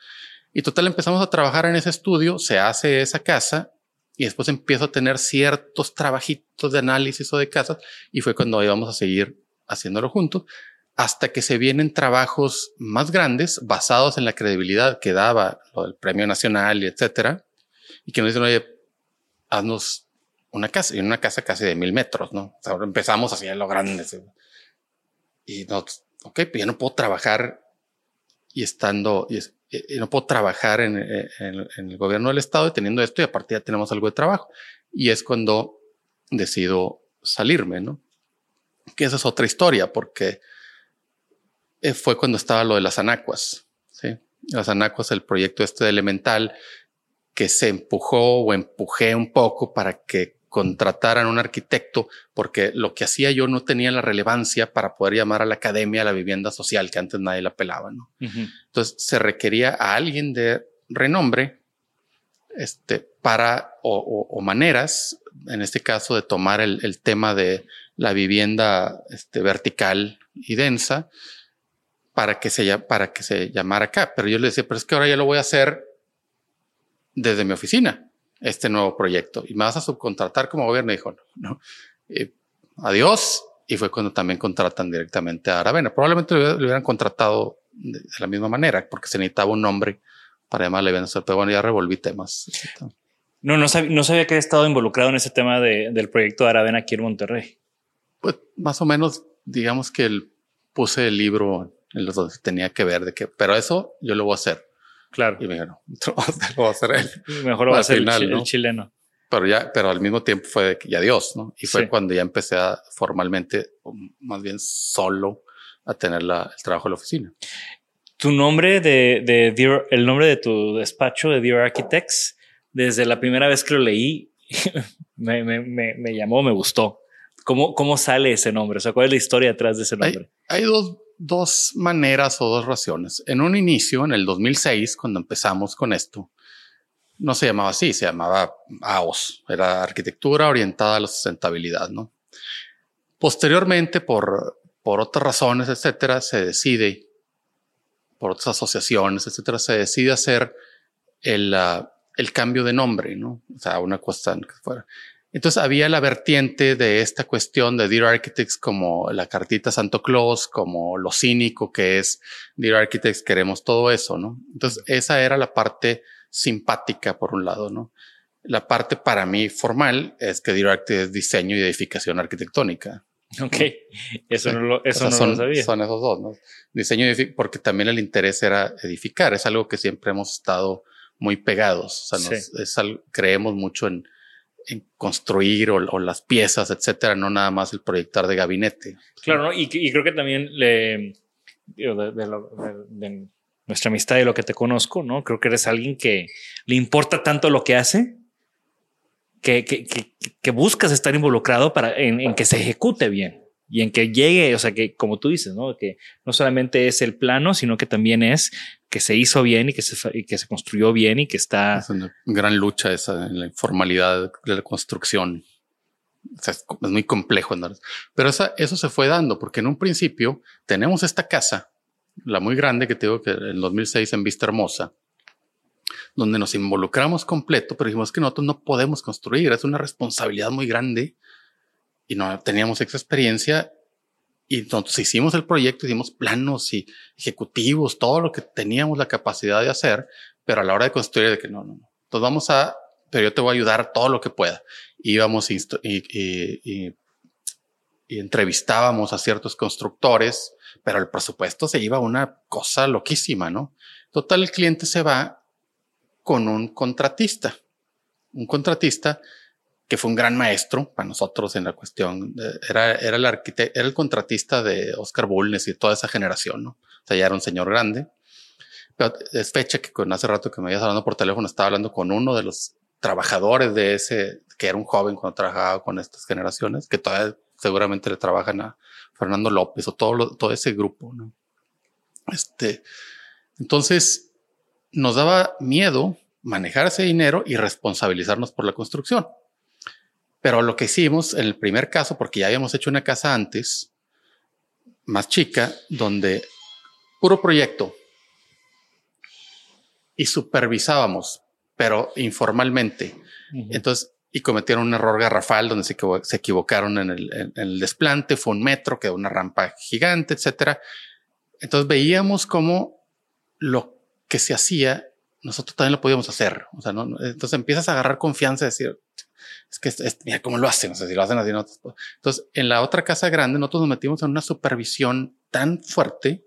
Y total, empezamos a trabajar en ese estudio, se hace esa casa y después empiezo a tener ciertos trabajitos de análisis o de casas y fue cuando íbamos a seguir haciéndolo juntos hasta que se vienen trabajos más grandes basados en la credibilidad que daba lo del premio nacional y etcétera. Y que nos dicen, oye, haznos una casa y una casa casi de mil metros, ¿no? ahora empezamos así a lo grande. Y no, ok, pero ya no puedo trabajar y estando, y, no puedo trabajar en, en, el gobierno del estado y teniendo esto y aparte ya tenemos algo de trabajo. Y es cuando decido salirme, ¿no? Que esa es otra historia porque eh, fue cuando estaba lo de las anacuas. ¿sí? Las anacuas, el proyecto este de Elemental, que se empujó o empujé un poco para que contrataran un arquitecto, porque lo que hacía yo no tenía la relevancia para poder llamar a la academia a la vivienda social, que antes nadie la pelaba. ¿no? Entonces se requería a alguien de renombre este, para o, maneras, en este caso, de tomar el, el tema de la vivienda este, vertical y densa para que se, para que se llamara acá. Pero yo le decía, pero es que ahora ya lo voy a hacer desde mi oficina, este nuevo proyecto. Y me vas a subcontratar como gobierno. Y dijo, no, no. adiós. Y fue cuando también contratan directamente a Aravena. Probablemente lo hubieran contratado de, la misma manera, porque se necesitaba un nombre para llamarle Venezuela. Pero bueno, ya revolví temas. No, no sabía, no sabía que había estado involucrado en ese tema de, del proyecto de Aravena aquí en Monterrey. Pues más o menos, digamos que el, puse el libro los dos tenía que ver de que, pero eso yo lo voy a hacer. Claro. Y me dijo, no, lo voy a hacer él. Mejor lo va a hacer el, chileno. Pero ya, pero al mismo tiempo fue de que ya Dios, ¿no? Y fue cuando ya empecé a formalmente, más bien solo, a tener la, el trabajo en la oficina. Tu nombre de, de el nombre de tu despacho de Dear Architects, desde la primera vez que lo leí, me, me, me, me, llamó, me gustó. ¿Cómo, ¿Cómo sale ese nombre? O sea, ¿cuál es la historia detrás de ese nombre? Hay, hay dos dos maneras o dos razones. En un inicio, en el 2006, cuando empezamos con esto, no se llamaba así, se llamaba AOS, era arquitectura orientada a la sustentabilidad, ¿no? Posteriormente, por, por otras razones, etcétera, se decide, por otras asociaciones, etcétera, se decide hacer el, uh, el cambio de nombre, ¿no? O sea, una cuestión que fuera. Entonces había la vertiente de esta cuestión de Dear Architects como la cartita Santo Claus, como lo cínico que es Dear Architects, queremos todo eso, ¿no? Entonces esa era la parte simpática por un lado, ¿no? La parte para mí formal es que Dear Architects es diseño y edificación arquitectónica. Ok, eso no lo, eso no son, lo sabía. Son esos dos, ¿no? Diseño y porque también el interés era edificar, es algo que siempre hemos estado muy pegados, o sea, nos, es algo, creemos mucho en, en construir o, las piezas, etcétera, no nada más el proyectar de gabinete. Claro, ¿no? y, creo que también le, de, nuestra amistad y lo que te conozco, ¿no? Creo que eres alguien que le importa tanto lo que hace que, que, que, buscas estar involucrado para en, que se ejecute bien y en que llegue, o sea, que como tú dices, ¿no? Que no solamente es el plano, sino que también es que se hizo bien y que se, que se construyó bien y que está... Es una gran lucha esa en la informalidad de la construcción. O sea, es, muy complejo. Pero esa, eso se fue dando porque en un principio tenemos esta casa, la muy grande que tengo que en 2006 en Vista Hermosa, donde nos involucramos completo, pero dijimos que nosotros no podemos construir, es una responsabilidad muy grande y no teníamos esa experiencia y nosotros hicimos el proyecto, hicimos planos y ejecutivos, todo lo que teníamos la capacidad de hacer, pero a la hora de construir, de que no, no, no. Entonces vamos a, pero yo te voy a ayudar todo lo que pueda. Íbamos y, y, y, y entrevistábamos a ciertos constructores, pero el presupuesto se iba a una cosa loquísima, ¿no? Total, el cliente se va con un contratista, un contratista que fue un gran maestro para nosotros en la cuestión. Era, era el arquitecto, era el contratista de Oscar Bulnes y toda esa generación, ¿no? O sea, ya era un señor grande. Pero es fecha que con hace rato que me habías hablando por teléfono, estaba hablando con uno de los trabajadores de ese, que era un joven cuando trabajaba con estas generaciones, que todavía seguramente le trabajan a Fernando López o todo, todo ese grupo, ¿no? Este, entonces nos daba miedo manejar ese dinero y responsabilizarnos por la construcción. Pero lo que hicimos en el primer caso, porque ya habíamos hecho una casa antes, más chica, donde puro proyecto y supervisábamos, pero informalmente. Entonces, y cometieron un error garrafal donde se, se equivocaron en el, en el, desplante, fue un metro, quedó una rampa gigante, etcétera. Entonces veíamos cómo lo que se hacía, nosotros también lo podíamos hacer. O sea, ¿no? entonces empiezas a agarrar confianza y decir, es que es, mira cómo lo hacen, o sea, si lo hacen así, no. Entonces, en la otra casa grande, nosotros nos metimos en una supervisión tan fuerte,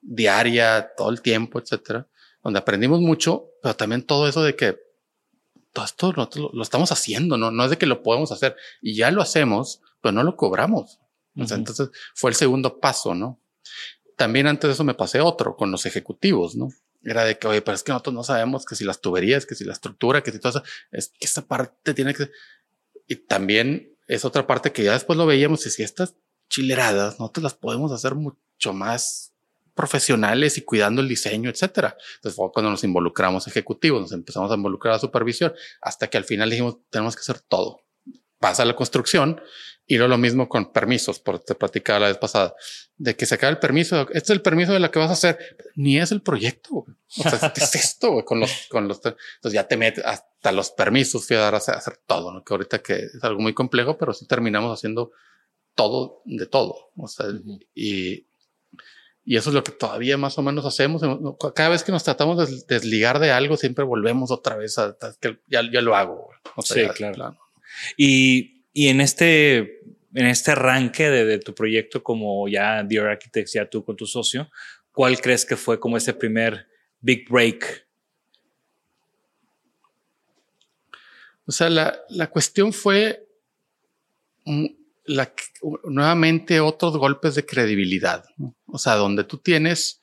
diaria, todo el tiempo, etcétera, donde aprendimos mucho, pero también todo eso de que todo esto nosotros lo, estamos haciendo, no, no es de que lo podemos hacer y ya lo hacemos, pero no lo cobramos. O sea, entonces fue el segundo paso, ¿no? También antes de eso me pasé otro con los ejecutivos, ¿no? Era de que, oye, pero es que nosotros no sabemos que si las tuberías, que si la estructura, que si todo eso, es que esta parte tiene que... Y también es otra parte que ya después lo veíamos y si estas chileradas, nosotros las podemos hacer mucho más profesionales y cuidando el diseño, etcétera. Entonces fue cuando nos involucramos ejecutivos, nos empezamos a involucrar a supervisión, hasta que al final dijimos, tenemos que hacer todo. Pasa la construcción y lo, lo mismo con permisos, por te platicaba la vez pasada, de que se acaba el permiso. Este es el permiso de lo que vas a hacer. Ni es el proyecto. O sea, es esto con los, con los, entonces ya te metes hasta los permisos fui a dar a hacer, todo, ¿no? que ahorita que es algo muy complejo, pero sí terminamos haciendo todo de todo. O sea, y, y eso es lo que todavía más o menos hacemos. Cada vez que nos tratamos de desligar de algo, siempre volvemos otra vez a, que ya, ya lo hago. O sea, sí, claro. Y en este, en este arranque de, tu proyecto como ya Dear Architects, ya tú con tu socio, ¿cuál crees que fue como ese primer big break? O sea, la, la cuestión fue nuevamente otros golpes de credibilidad. O sea, donde tú tienes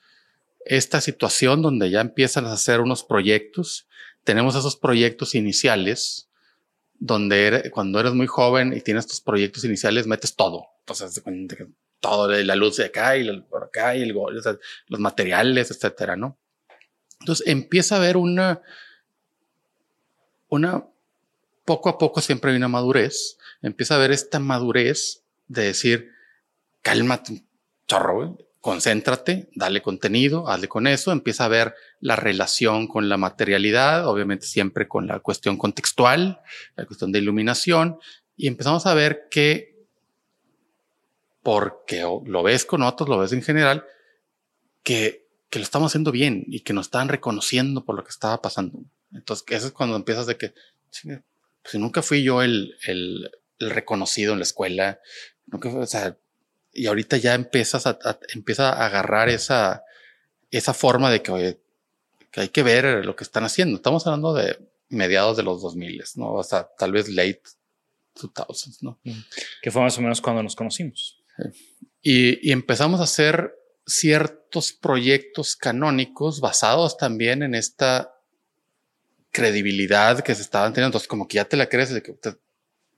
esta situación donde ya empiezan a hacer unos proyectos, tenemos esos proyectos iniciales donde cuando eres muy joven y tienes tus proyectos iniciales, metes todo. Entonces, todo, la luz de acá y por acá y los materiales, etcétera, ¿no? Entonces empieza a haber una, una, poco a poco siempre hay una madurez, empieza a haber esta madurez de decir, cálmate chorro, concéntrate, dale contenido, hazle con eso, empieza a ver la relación con la materialidad, obviamente siempre con la cuestión contextual, la cuestión de iluminación, y empezamos a ver que, porque lo ves con otros, lo ves en general, que, que lo estamos haciendo bien y que nos están reconociendo por lo que estaba pasando. Entonces, eso es cuando empiezas de que, pues nunca fui yo el, el, reconocido en la escuela, nunca o sea, y ahorita ya empiezas a, empieza a agarrar esa, esa forma de que, oye, que hay que ver lo que están haciendo. Estamos hablando de mediados de los 2000, ¿no? O sea, tal vez late 2000s, ¿no? Mm. Que fue más o menos cuando nos conocimos. Y, y, empezamos a hacer ciertos proyectos canónicos basados también en esta credibilidad que se estaban teniendo. Entonces, como que ya te la crees de que usted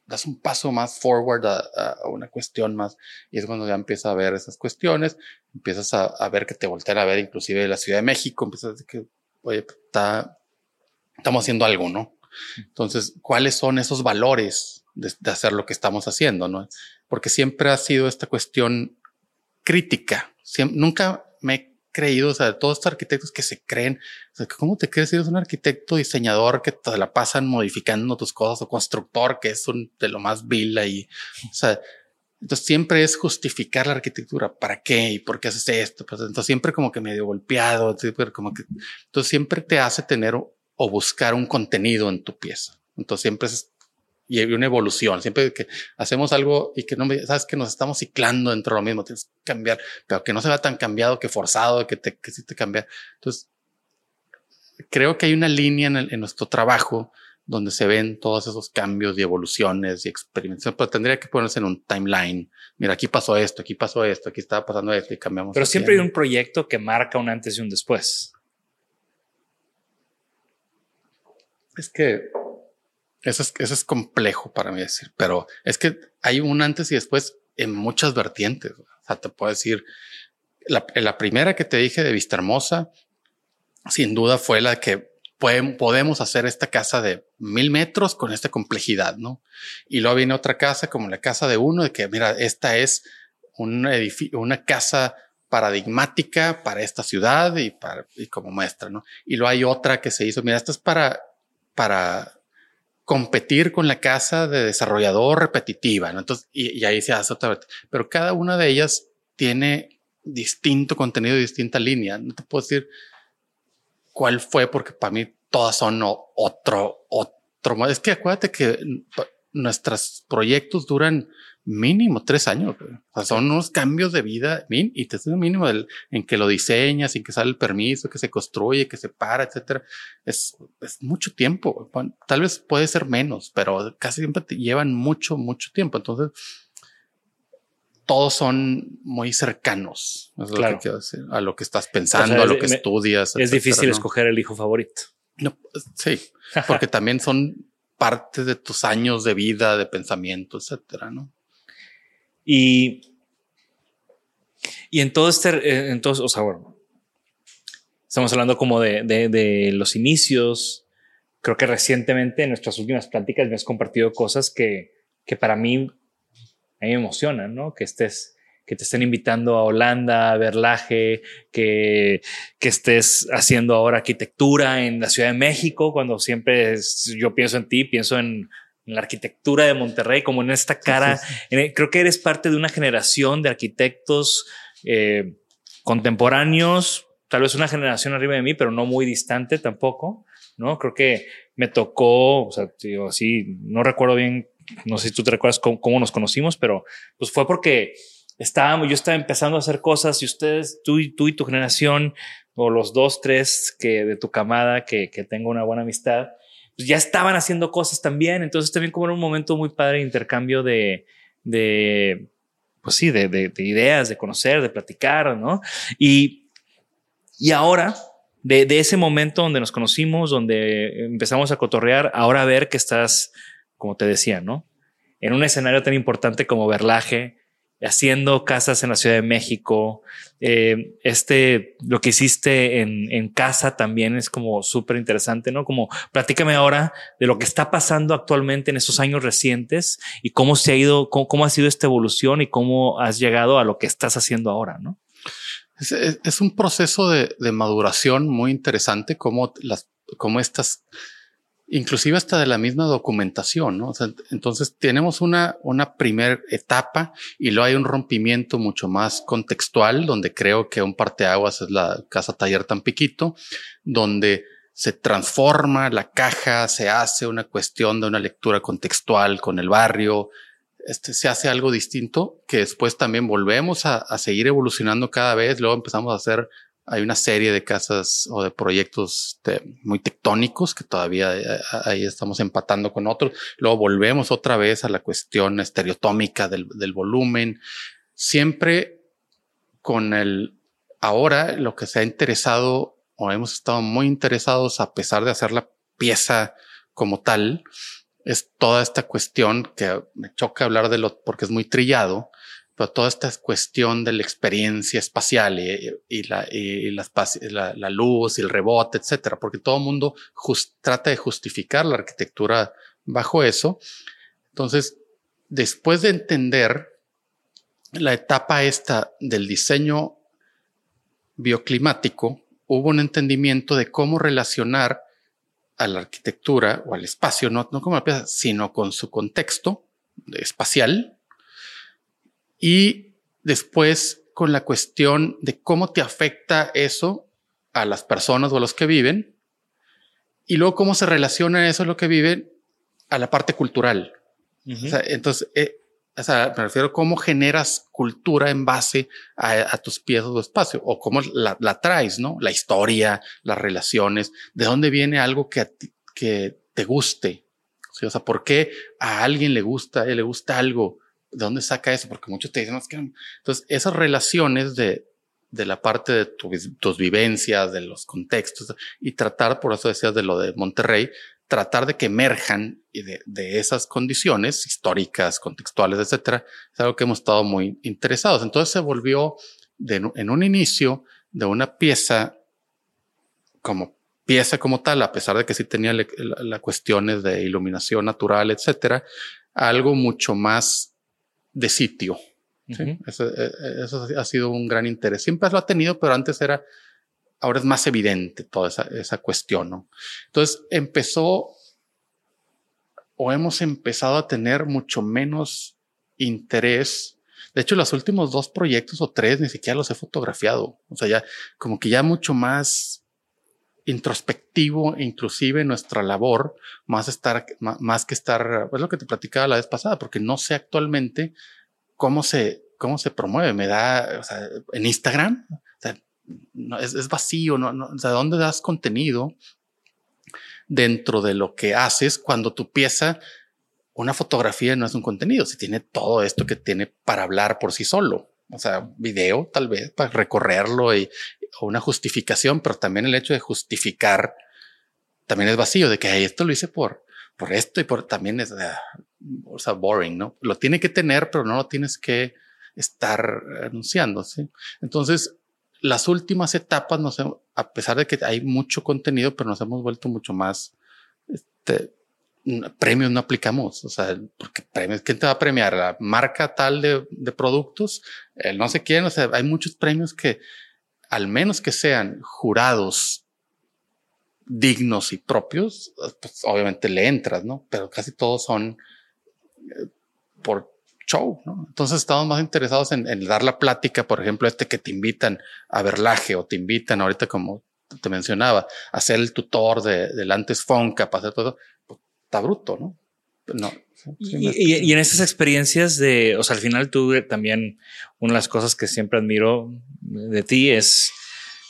das un paso más forward a, a, una cuestión más y es cuando ya empiezas a ver esas cuestiones, empiezas a, a ver que te voltean a ver inclusive la Ciudad de México, empiezas a decir que, oye, está, estamos haciendo algo, ¿no? Entonces, ¿cuáles son esos valores de, de, hacer lo que estamos haciendo, no? Porque siempre ha sido esta cuestión crítica. Siempre, nunca me he creído, o sea, todos estos arquitectos que se creen, o sea, ¿cómo te crees si eres un arquitecto diseñador que te la pasan modificando tus cosas o constructor que es un de lo más vil ahí? O sea, entonces siempre es justificar la arquitectura. ¿Para qué? ¿Y por qué haces esto? Pues, entonces siempre como que medio golpeado, como que, entonces siempre te hace tener o buscar un contenido en tu pieza. Entonces siempre es y hay una evolución. Siempre que hacemos algo y que no me sabes que nos estamos ciclando dentro de lo mismo, tienes que cambiar, pero que no se va tan cambiado que forzado, que te, que sí te cambia. Entonces, creo que hay una línea en, en, nuestro trabajo donde se ven todos esos cambios y evoluciones y experimentaciones, pero tendría que ponerse en un timeline. Mira, aquí pasó esto, aquí pasó esto, aquí estaba pasando esto y cambiamos. Pero siempre hay un proyecto que marca un antes y un después. Es que eso es, complejo para mí decir, pero es que hay un antes y después en muchas vertientes. O sea, te puedo decir, la, primera que te dije de Vista Hermosa, sin duda fue la que podemos hacer esta casa de mil metros con esta complejidad, ¿no? Y luego viene otra casa como la casa de uno, de que, mira, esta es una casa paradigmática para esta ciudad y para, y como muestra, ¿no? Y luego hay otra que se hizo, mira, esta es para, para competir con la casa de desarrollador repetitiva, ¿no? Entonces, y, ahí se hace otra vez. Pero cada una de ellas tiene distinto contenido distinta línea. No te puedo decir cuál fue, porque para mí todas son otro, otro. Es que acuérdate que nuestros proyectos duran mínimo tres años. O sea, son unos cambios de vida y te un mínimo del, en que lo diseñas, en que sale el permiso, que se construye, que se para, etcétera. Es, es mucho tiempo. Tal vez puede ser menos, pero casi siempre te llevan mucho, mucho tiempo. Entonces, todos son muy cercanos es lo que quiero decir, a lo que estás pensando, a lo que estudias. Es difícil escoger el hijo favorito. No, sí, porque también son parte de tus años de vida, de pensamiento, etcétera, ¿no? Y, y en todo este, eh, entonces, o sea, bueno, estamos hablando como de, de, los inicios. Creo que recientemente en nuestras últimas pláticas me has compartido cosas que, que para mí, a mí me emocionan, ¿no? Que estés que te estén invitando a Holanda, a Verlaje, que, que estés haciendo ahora arquitectura en la Ciudad de México, cuando siempre yo pienso en ti, pienso en en la arquitectura de Monterrey, como en esta cara. creo que eres parte de una generación de arquitectos eh, contemporáneos, tal vez una generación arriba de mí, pero no muy distante tampoco, ¿no? Creo que me tocó, o sea, digo, así, no recuerdo bien, no sé si tú te recuerdas cómo, cómo, nos conocimos, pero pues fue porque estábamos, yo estaba empezando a hacer cosas y ustedes, tú y tú y tu generación, o los dos, tres que de tu camada que, que tengo una buena amistad, pues ya estaban haciendo cosas también. Entonces también como era un momento muy padre de intercambio de, de pues sí, de, de, de, ideas, de conocer, de platicar, ¿no? Y, y ahora, de, de, ese momento donde nos conocimos, donde empezamos a cotorrear, ahora ver que estás, como te decía, ¿no? En un escenario tan importante como Verlaje, haciendo casas en la Ciudad de México. Eh, este, lo que hiciste en, en casa también es como súper interesante, ¿no? Como platícame ahora de lo que está pasando actualmente en esos años recientes y cómo se ha ido, cómo, ha sido esta evolución y cómo has llegado a lo que estás haciendo ahora, ¿no? Es, es un proceso de, de, maduración muy interesante, como las, como estas inclusive hasta de la misma documentación, ¿no? O sea, entonces tenemos una, una primera etapa y luego hay un rompimiento mucho más contextual, donde creo que un parteaguas es la Casa Taller Tampiquito, donde se transforma la caja, se hace una cuestión de una lectura contextual con el barrio, este, se hace algo distinto que después también volvemos a, a seguir evolucionando cada vez, luego empezamos a hacer hay una serie de casas o de proyectos muy tectónicos que todavía eh, ahí estamos empatando con otros. Luego volvemos otra vez a la cuestión estereotómica del, del volumen. Siempre con el ahora lo que se ha interesado o hemos estado muy interesados a pesar de hacer la pieza como tal es toda esta cuestión que me choca hablar de lo porque es muy trillado, pero toda esta cuestión de la experiencia espacial y, la, y la, la, luz y el rebote, etcétera, porque todo el mundo trata de justificar la arquitectura bajo eso. Entonces, después de entender la etapa esta del diseño bioclimático, hubo un entendimiento de cómo relacionar a la arquitectura o al espacio, no, no como la pieza, sino con su contexto espacial y después con la cuestión de cómo te afecta eso a las personas o a los que viven y luego cómo se relaciona eso a lo que viven a la parte cultural. entonces, eh, o sea, me refiero a cómo generas cultura en base a, tus piezas o espacio o cómo la, traes, ¿no? La historia, las relaciones, de dónde viene algo que, que te guste. O sea, ¿por qué a alguien le gusta, le gusta algo? ¿De dónde saca eso? Porque muchos te dicen, entonces esas relaciones de, de la parte de tus vivencias, de los contextos y tratar, por eso decías de lo de Monterrey, tratar de que emerjan de, de esas condiciones históricas, contextuales, etcétera, es algo que hemos estado muy interesados. Entonces se volvió de, en un inicio de una pieza como pieza como tal, a pesar de que sí tenía las cuestiones de iluminación natural, etcétera, algo mucho más de sitio. eso, e, e, eso, ha sido un gran interés. Siempre lo ha tenido, pero antes era ahora es más evidente toda esa, esa cuestión, ¿no? Entonces empezó o hemos empezado a tener mucho menos interés. De hecho, los últimos dos proyectos o tres ni siquiera los he fotografiado. O sea, ya como que ya mucho más introspectivo, inclusive nuestra labor, más estar, más que estar, es lo que te platicaba la vez pasada, porque no sé actualmente cómo se, cómo se promueve. Me da, en Instagram, no, es, vacío, no, no, o sea, ¿dónde das contenido dentro de lo que haces cuando tu pieza, una fotografía no es un contenido, si tiene todo esto que tiene para hablar por sí solo? O sea, video tal vez para recorrerlo y una justificación, pero también el hecho de justificar también es vacío de que esto lo hice por, por esto y por también es, ah, o sea, boring, ¿no? Lo tiene que tener, pero no lo tienes que estar anunciando, ¿sí? Entonces, las últimas etapas, nos, a pesar de que hay mucho contenido, pero nos hemos vuelto mucho más, este, premios no aplicamos, o sea, premios, ¿quién te va a premiar? La marca tal de, de productos, el no sé quién, o sea, hay muchos premios que, al menos que sean jurados dignos y propios, pues obviamente le entras, ¿no? Pero casi todos son eh, por show, ¿no? Entonces estamos más interesados en, dar la plática, por ejemplo, este que te invitan a verlaje o te invitan ahorita como te mencionaba, a ser el tutor de, del antes Fonca, para hacer todo, pues, está bruto, ¿no? No. Y, en esas experiencias de, o sea, al final tú también, una de las cosas que siempre admiro de ti es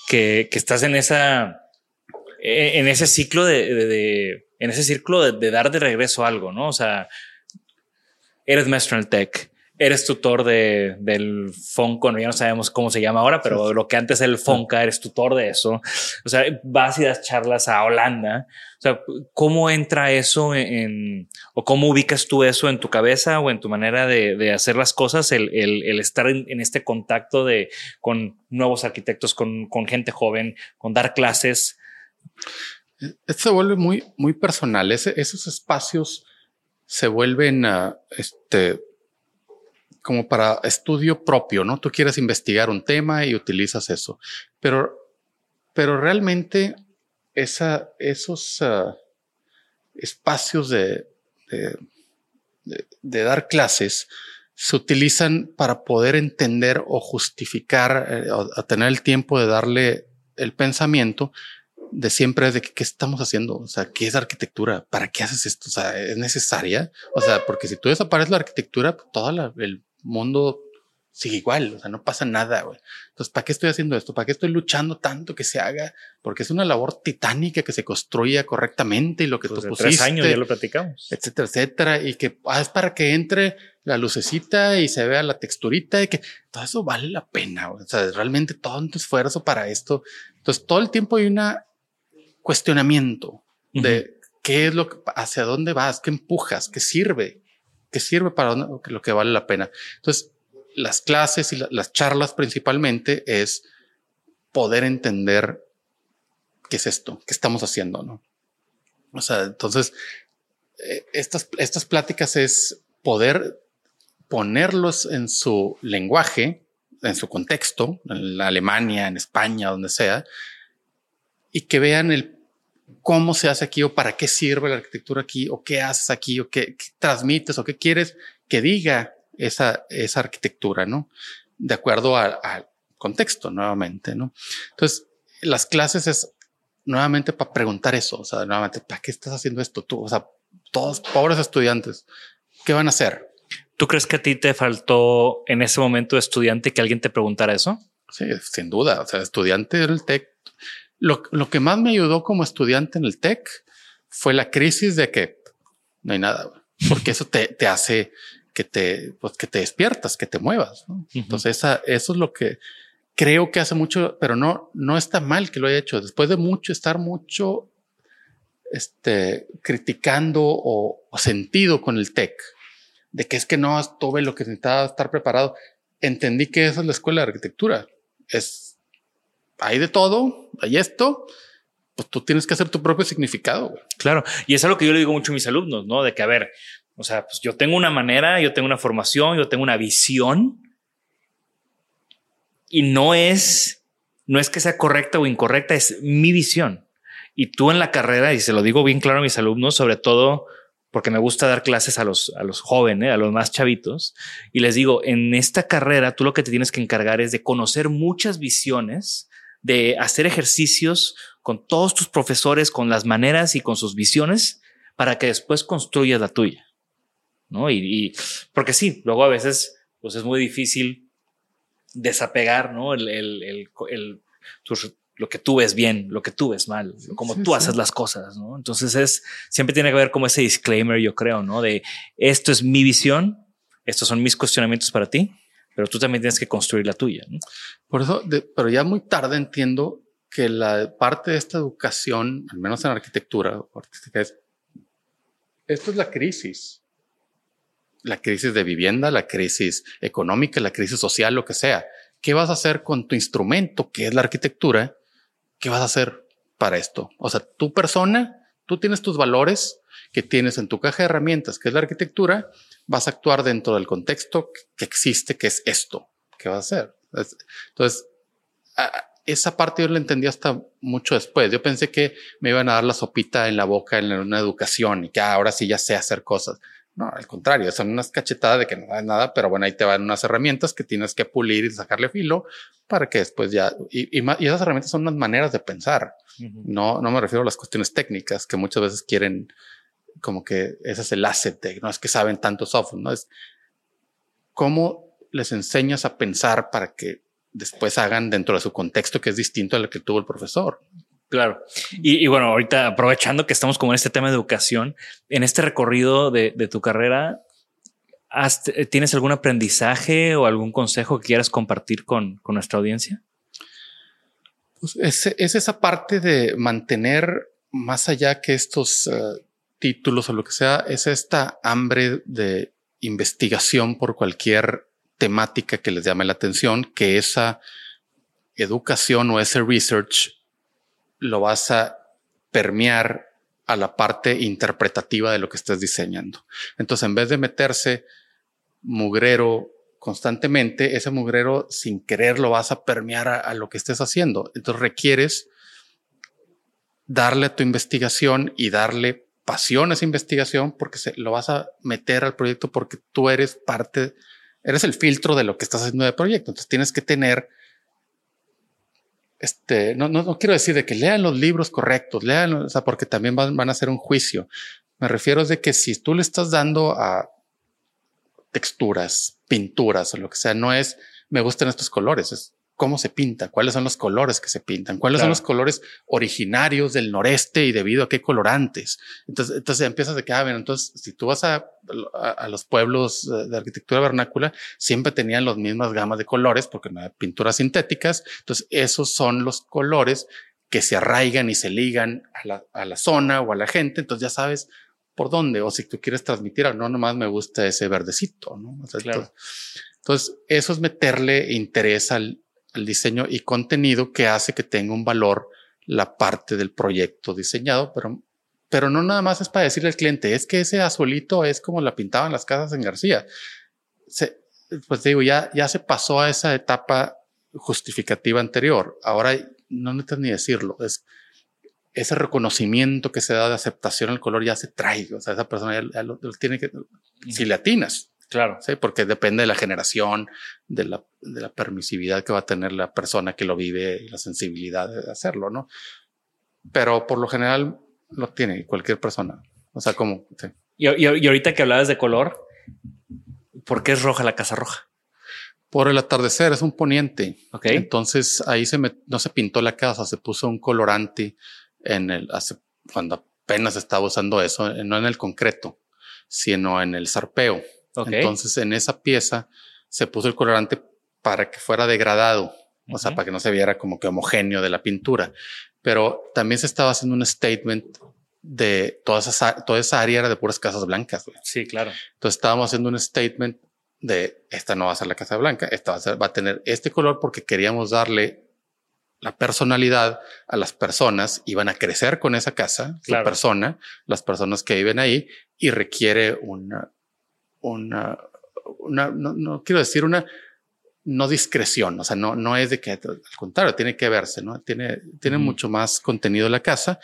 que, que estás en esa, e, en ese ciclo de, de, en ese círculo de, dar de regreso algo, ¿no? O sea, eres maestro en el tech, eres tutor de, del Fonco, ya no sabemos cómo se llama ahora, pero lo que antes era el Fonca, eres tutor de eso. O sea, vas y das charlas a Holanda. O sea, ¿cómo entra eso en, o cómo ubicas tú eso en tu cabeza o en tu manera de, de hacer las cosas, el, el, el estar en, en, este contacto de, con nuevos arquitectos, con, con gente joven, con dar clases? Esto se vuelve muy, muy personal. Ese, esos espacios se vuelven uh, este, como para estudio propio, ¿no? Tú quieres investigar un tema y utilizas eso, pero, pero realmente esa, esos uh, espacios de, de, de, dar clases se utilizan para poder entender o justificar, eh, o, tener el tiempo de darle el pensamiento de siempre de qué estamos haciendo, o sea, qué es arquitectura, para qué haces esto, o sea, es necesaria, o sea, porque si tú desapareces la arquitectura, pues, todo el mundo sigue igual, o sea, no pasa nada, güey. Entonces, ¿para qué estoy haciendo esto? ¿Para qué estoy luchando tanto que se haga? Porque es una labor titánica que se construya correctamente y lo que pues tú pusiste. Tres años ya lo platicamos. Etcétera, etcétera. Y que ah, es para que entre la lucecita y se vea la texturita y que todo eso vale la pena. O sea, realmente todo tu esfuerzo para esto. Entonces, todo el tiempo hay una cuestionamiento de qué es lo que, hacia dónde vas, qué empujas, qué sirve, qué sirve para lo que vale la pena. Entonces, las clases y las charlas principalmente es poder entender qué es esto, qué estamos haciendo, ¿no? O sea, entonces, eh, estas, estas pláticas es poder ponerlos en su lenguaje en su contexto, en Alemania, en España, donde sea, y que vean el cómo se hace aquí o para qué sirve la arquitectura aquí o qué haces aquí o qué, transmites o qué quieres que diga esa, esa arquitectura, ¿no? De acuerdo al contexto, nuevamente, ¿no? Entonces, las clases es nuevamente para preguntar eso, o sea, nuevamente, ¿para qué estás haciendo esto tú? O sea, todos pobres estudiantes, ¿qué van a hacer? ¿Tú crees que a ti te faltó en ese momento estudiante que alguien te preguntara eso? Sí, sin duda. O sea, estudiante del TEC. Lo, lo que más me ayudó como estudiante en el TEC fue la crisis de que no hay nada, porque eso te, te hace que te, pues, que te despiertas, que te muevas. Entonces, esa, eso es lo que creo que hace mucho, pero no, no está mal que lo haya hecho. Después de mucho, estar mucho este, criticando o, o sentido con el TEC de que es que no tuve lo que necesitaba estar preparado. Entendí que esa es la escuela de arquitectura. Es, hay de todo, hay esto, pues tú tienes que hacer tu propio significado. Claro, y es algo que yo le digo mucho a mis alumnos, ¿no? De que, a ver, o sea, pues yo tengo una manera, yo tengo una formación, yo tengo una visión y no es, no es que sea correcta o incorrecta, es mi visión. Y tú en la carrera, y se lo digo bien claro a mis alumnos, sobre todo porque me gusta dar clases a los, a los jóvenes, a los más chavitos, y les digo, en esta carrera tú lo que te tienes que encargar es de conocer muchas visiones, de hacer ejercicios con todos tus profesores, con las maneras y con sus visiones, para que después construyas la tuya. ¿No? Y, porque sí, luego a veces pues es muy difícil desapegar, ¿no? El, el, el, el lo que tú ves bien, lo que tú ves mal, como tú haces las cosas, ¿no? Entonces es, siempre tiene que haber como ese disclaimer, yo creo, ¿no? De esto es mi visión, estos son mis cuestionamientos para ti, pero tú también tienes que construir la tuya, ¿no? Por eso, pero ya muy tarde entiendo que la parte de esta educación, al menos en arquitectura artística, es, esto es la crisis. La crisis de vivienda, la crisis económica, la crisis social, lo que sea. ¿Qué vas a hacer con tu instrumento, que es la arquitectura? ¿qué vas a hacer para esto? O sea, tu persona, tú tienes tus valores que tienes en tu caja de herramientas, que es la arquitectura, vas a actuar dentro del contexto que existe, que es esto. ¿Qué vas a hacer? Entonces, esa parte yo la entendí hasta mucho después. Yo pensé que me iban a dar la sopita en la boca en una educación y que ahora sí ya sé hacer cosas. No, al contrario, son unas cachetadas de que no es nada, pero bueno, ahí te van unas herramientas que tienes que pulir y sacarle filo para que después ya, y, y, esas herramientas son unas maneras de pensar. No, no me refiero a las cuestiones técnicas que muchas veces quieren como que ese es el asset, no es que saben tanto software, no es cómo les enseñas a pensar para que después hagan dentro de su contexto que es distinto al que tuvo el profesor. Claro. Y, bueno, ahorita aprovechando que estamos como en este tema de educación, en este recorrido de, tu carrera, ¿tienes algún aprendizaje o algún consejo que quieras compartir con, nuestra audiencia? Pues es, esa parte de mantener más allá que estos eh, títulos o lo que sea, es esta hambre de investigación por cualquier temática que les llame la atención, que esa educación o ese research lo vas a permear a la parte interpretativa de lo que estés diseñando. Entonces, en vez de meterse mugrero constantemente, ese mugrero sin querer lo vas a permear a, lo que estés haciendo. Entonces, requieres darle a tu investigación y darle pasión esa investigación porque se, lo vas a meter al proyecto porque tú eres parte, eres el filtro de lo que estás haciendo de proyecto. Entonces, tienes que tener este, no, no, quiero decir de que lean los libros correctos, lean, o sea, porque también van, van a hacer un juicio. Me refiero de que si tú le estás dando a texturas, pinturas o lo que sea, no es me gustan estos colores, es cómo se pinta, cuáles son los colores que se pintan, cuáles son los colores originarios del noreste y debido a qué colorantes. Entonces, entonces empiezas de que, ah, bueno, entonces si tú vas a, a, los pueblos de arquitectura vernácula, siempre tenían las mismas gamas de colores porque no hay pinturas sintéticas. Entonces, esos son los colores que se arraigan y se ligan a la, a la zona o a la gente. Entonces ya sabes por dónde, o si tú quieres transmitir, no nomás me gusta ese verdecito, ¿no? claro. entonces, eso es meterle interés al, el diseño y contenido que hace que tenga un valor la parte del proyecto diseñado, pero, pero no nada más es para decirle al cliente, es que ese azulito es como la pintaban las casas en García. pues digo, ya, ya se pasó a esa etapa justificativa anterior. Ahora no necesitas ni decirlo. Es ese reconocimiento que se da de aceptación al color ya se trae. O sea, esa persona ya, lo, tiene que, si le atinas. Claro. Sí, porque depende de la generación, de la, de la permisividad que va a tener la persona que lo vive y la sensibilidad de hacerlo, ¿no? Pero por lo general lo tiene cualquier persona. O sea, como. Y, y, ahorita que hablabas de color, ¿por qué es roja la casa roja? Por el atardecer, es un poniente. Ok. Entonces ahí se me, no se pintó la casa, se puso un colorante en el, hace, cuando apenas estaba usando eso, no en el concreto, sino en el zarpeo. Entonces en esa pieza se puso el colorante para que fuera degradado, o sea, para que no se viera como que homogéneo de la pintura. Pero también se estaba haciendo un statement de toda esa, toda esa área era de puras casas blancas. Sí, claro. Entonces estábamos haciendo un statement de esta no va a ser la casa blanca, esta va a, ser, va a tener este color porque queríamos darle la personalidad a las personas y van a crecer con esa casa, la persona, las personas que viven ahí y requiere una, una, una no, quiero decir una, no discreción, o sea, no, no es de que, al contrario, tiene que verse, ¿no? Tiene, tiene mucho más contenido la casa,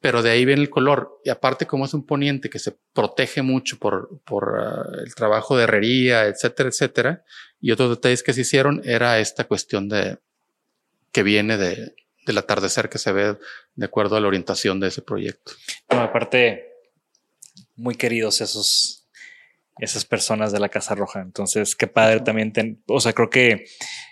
pero de ahí viene el color. Y aparte, como es un poniente que se protege mucho por, por ah, el trabajo de herrería, etcétera, etcétera, y otros detalles que se hicieron, era esta cuestión de que viene de, del atardecer que se ve de acuerdo a la orientación de ese proyecto. aparte, muy queridos esos, esas personas de la Casa Roja. Entonces, qué padre también. o sea, creo que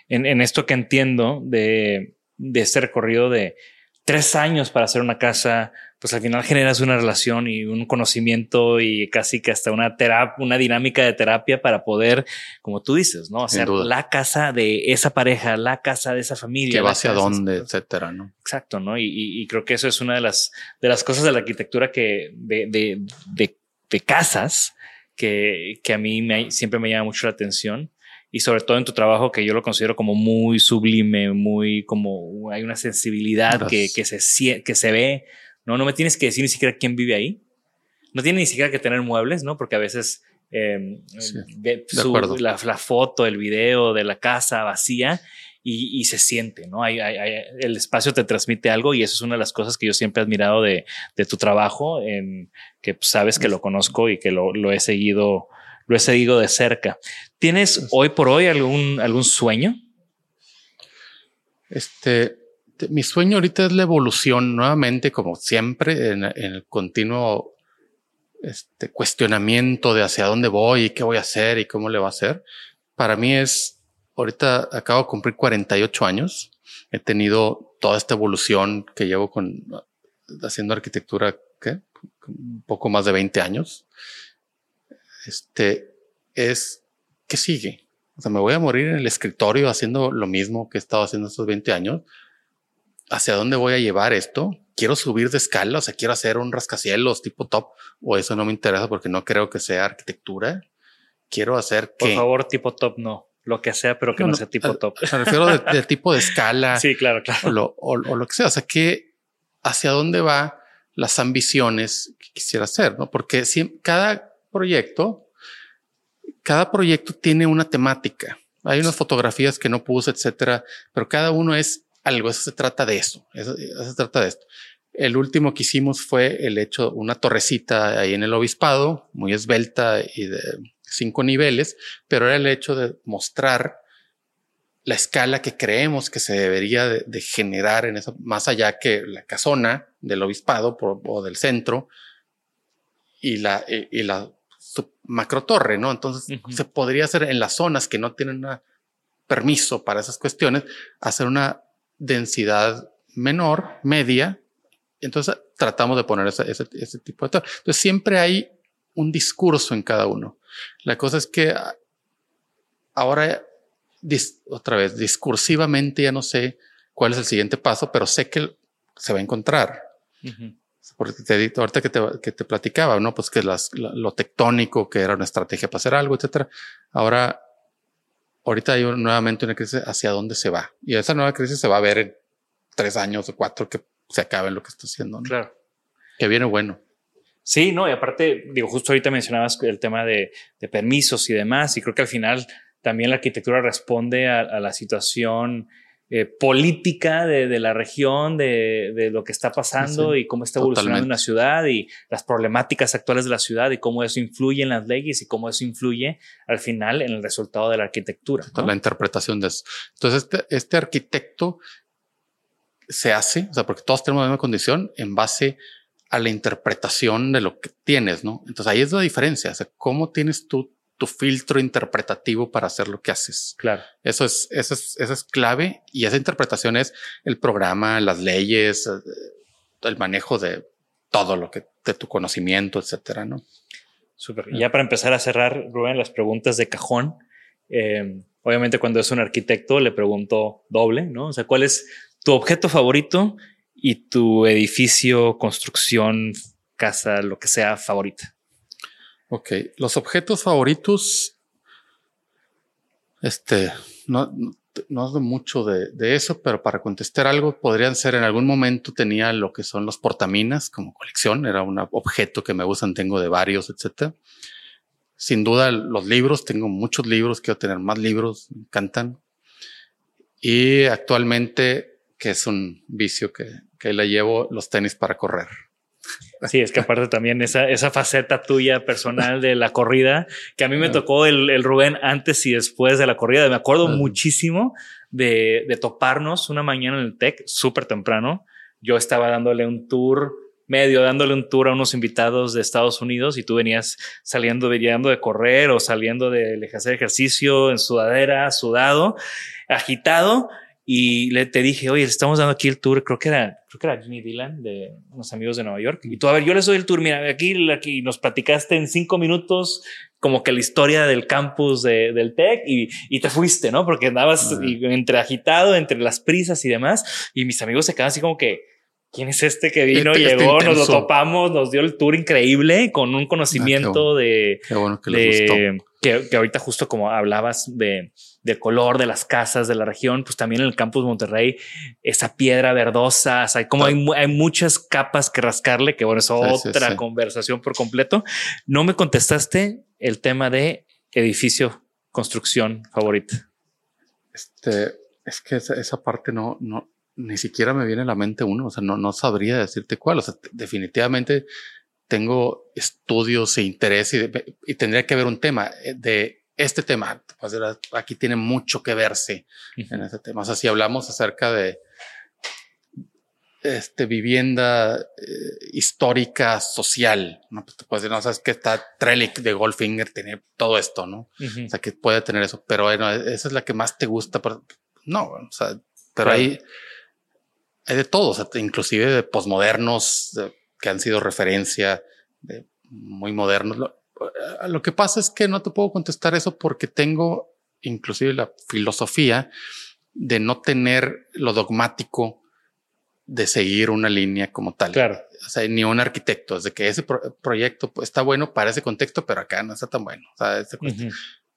en, en esto que entiendo de, de este recorrido de tres años para hacer una casa, pues al final generas una relación y un conocimiento y casi que hasta una terapia, una dinámica de terapia para poder, como tú dices, ¿no? Hacer la casa de esa pareja, la casa de esa familia. Que va hacia dónde, etcétera, ¿no? Exacto, ¿no? Y, creo que eso es una de las, de las cosas de la arquitectura que, de, de, de, de casas que, que a mí me, siempre me llama mucho la atención y sobre todo en tu trabajo que yo lo considero como muy sublime, muy como hay una sensibilidad que, que, se, que se ve, ¿no? No me tienes que decir ni siquiera quién vive ahí. No tiene ni siquiera que tener muebles, ¿no? Porque a veces eh, la, la, foto, el video de la casa vacía y, y se siente, ¿no? Hay, hay, el espacio te transmite algo y eso es una de las cosas que yo siempre he admirado de, de tu trabajo, en que pues, sabes que lo conozco y que lo, lo he seguido lo he seguido de cerca. ¿Tienes hoy por hoy algún, algún sueño? Este, mi sueño ahorita es la evolución nuevamente, como siempre, en, el continuo este, cuestionamiento de hacia dónde voy y qué voy a hacer y cómo le va a hacer. Para mí es, ahorita acabo de cumplir 48 años. He tenido toda esta evolución que llevo con haciendo arquitectura, ¿qué? Un poco más de 20 años este, es ¿qué sigue? O sea, me voy a morir en el escritorio haciendo lo mismo que he estado haciendo estos 20 años. ¿Hacia dónde voy a llevar esto? Quiero subir de escala, o sea, quiero hacer un rascacielos tipo top, o eso no me interesa porque no creo que sea arquitectura. Quiero hacer Por favor, tipo top no lo que sea, pero que no, sea tipo top. Me refiero de, tipo de escala. Sí, claro, claro. O lo, o, lo, que sea. O sea, que hacia dónde va las ambiciones que quisiera hacer, ¿no? Porque si cada proyecto, cada proyecto tiene una temática. Hay unas fotografías que no puse, etcétera, pero cada uno es algo. Eso se trata de eso. Eso, se trata de esto. El último que hicimos fue el hecho una torrecita ahí en el obispado, muy esbelta y de cinco niveles, pero era el hecho de mostrar la escala que creemos que se debería de, generar en eso, más allá que la casona del obispado o del centro y la, y la su macro torre, ¿no? Entonces se podría hacer en las zonas que no tienen permiso para esas cuestiones, hacer una densidad menor, media. Entonces tratamos de poner ese, ese, tipo de torre. Entonces siempre hay un discurso en cada uno. La cosa es que ahora, otra vez, discursivamente ya no sé cuál es el siguiente paso, pero sé que se va a encontrar porque te ahorita que te, que te platicaba, ¿no? Pues que las, lo tectónico, que era una estrategia para hacer algo, etcétera. Ahora, ahorita hay nuevamente una crisis hacia dónde se va. Y esa nueva crisis se va a ver en tres años o cuatro que se acabe lo que está haciendo. ¿no? Claro. Que viene bueno. Sí, no, y aparte, digo, justo ahorita mencionabas el tema de, de permisos y demás, y creo que al final también la arquitectura responde a, la situación eh, política de, la región, de, lo que está pasando y cómo está evolucionando una ciudad y las problemáticas actuales de la ciudad y cómo eso influye en las leyes y cómo eso influye al final en el resultado de la arquitectura. La interpretación de eso. Entonces, este, este arquitecto se hace, o sea, porque todos tenemos la misma condición en base a la interpretación de lo que tienes, ¿no? Entonces ahí es la diferencia, o sea, cómo tienes tú tu filtro interpretativo para hacer lo que haces. Claro. Eso es, eso es, eso es clave y esa interpretación es el programa, las leyes, eh, el manejo de todo lo que, de tu conocimiento, etcétera, ¿no? Súper. Y ya para empezar a cerrar, Rubén, las preguntas de cajón. Eh, obviamente cuando es un arquitecto le pregunto doble, ¿no? O sea, ¿cuál es tu objeto favorito y tu edificio, construcción, casa, lo que sea favorita. Ok, los objetos favoritos, este, no, no, no mucho de, de, eso, pero para contestar algo, podrían ser en algún momento tenía lo que son los portaminas como colección, era un objeto que me gustan, tengo de varios, etcétera. Sin duda, los libros, tengo muchos libros, quiero tener más libros, me encantan. Y actualmente que es un vicio que, que le llevo los tenis para correr. Sí, es que aparte también esa, esa faceta tuya personal de la corrida, que a mí me tocó el, el Rubén antes y después de la corrida. Me acuerdo muchísimo de, de, toparnos una mañana en el TEC, súper temprano. Yo estaba dándole un tour, medio dándole un tour a unos invitados de Estados Unidos y tú venías saliendo, llegando de correr o saliendo de hacer ejercicio en sudadera, sudado, agitado y le te dije, oye, estamos dando aquí el tour, creo que era, creo que era Jimmy Dylan de unos amigos de Nueva York. Y tú, a ver, yo les doy el tour, mira, aquí, aquí nos platicaste en cinco minutos como que la historia del campus de, del TEC y, y, te fuiste, ¿no? Porque andabas entre agitado, entre las prisas y demás. Y mis amigos se quedan así como que, ¿quién es este que vino, este, este llegó, nos lo topamos, nos dio el tour increíble con un conocimiento ah, de, qué bueno que, de que, que ahorita justo como hablabas de del color de las casas de la región, pues también en el campus Monterrey, esa piedra verdosa, o sea, como hay, hay, muchas capas que rascarle, que bueno, es otra conversación por completo. No me contestaste el tema de edificio, construcción favorita. Este, es que esa, parte no, no, ni siquiera me viene a la mente uno, o sea, no, no sabría decirte cuál, o sea, definitivamente tengo estudios e interés y, y tendría que haber un tema eh, de este tema, pues, aquí tiene mucho que verse en este tema. O sea, si hablamos acerca de este, vivienda eh, histórica, social, ¿no? Pues te puedes decir, no, sabes que está Trellick de Goldfinger, tiene todo esto, ¿no? O sea, que puede tener eso, pero bueno, esa es la que más te gusta. Pero, no, o sea, pero hay, hay de todo, o sea, inclusive de posmodernos que han sido referencia, de muy modernos lo que pasa es que no te puedo contestar eso porque tengo inclusive la filosofía de no tener lo dogmático de seguir una línea como tal. Claro. O sea, ni un arquitecto, es de que ese proyecto pues, está bueno para ese contexto, pero acá no está tan bueno. O sea,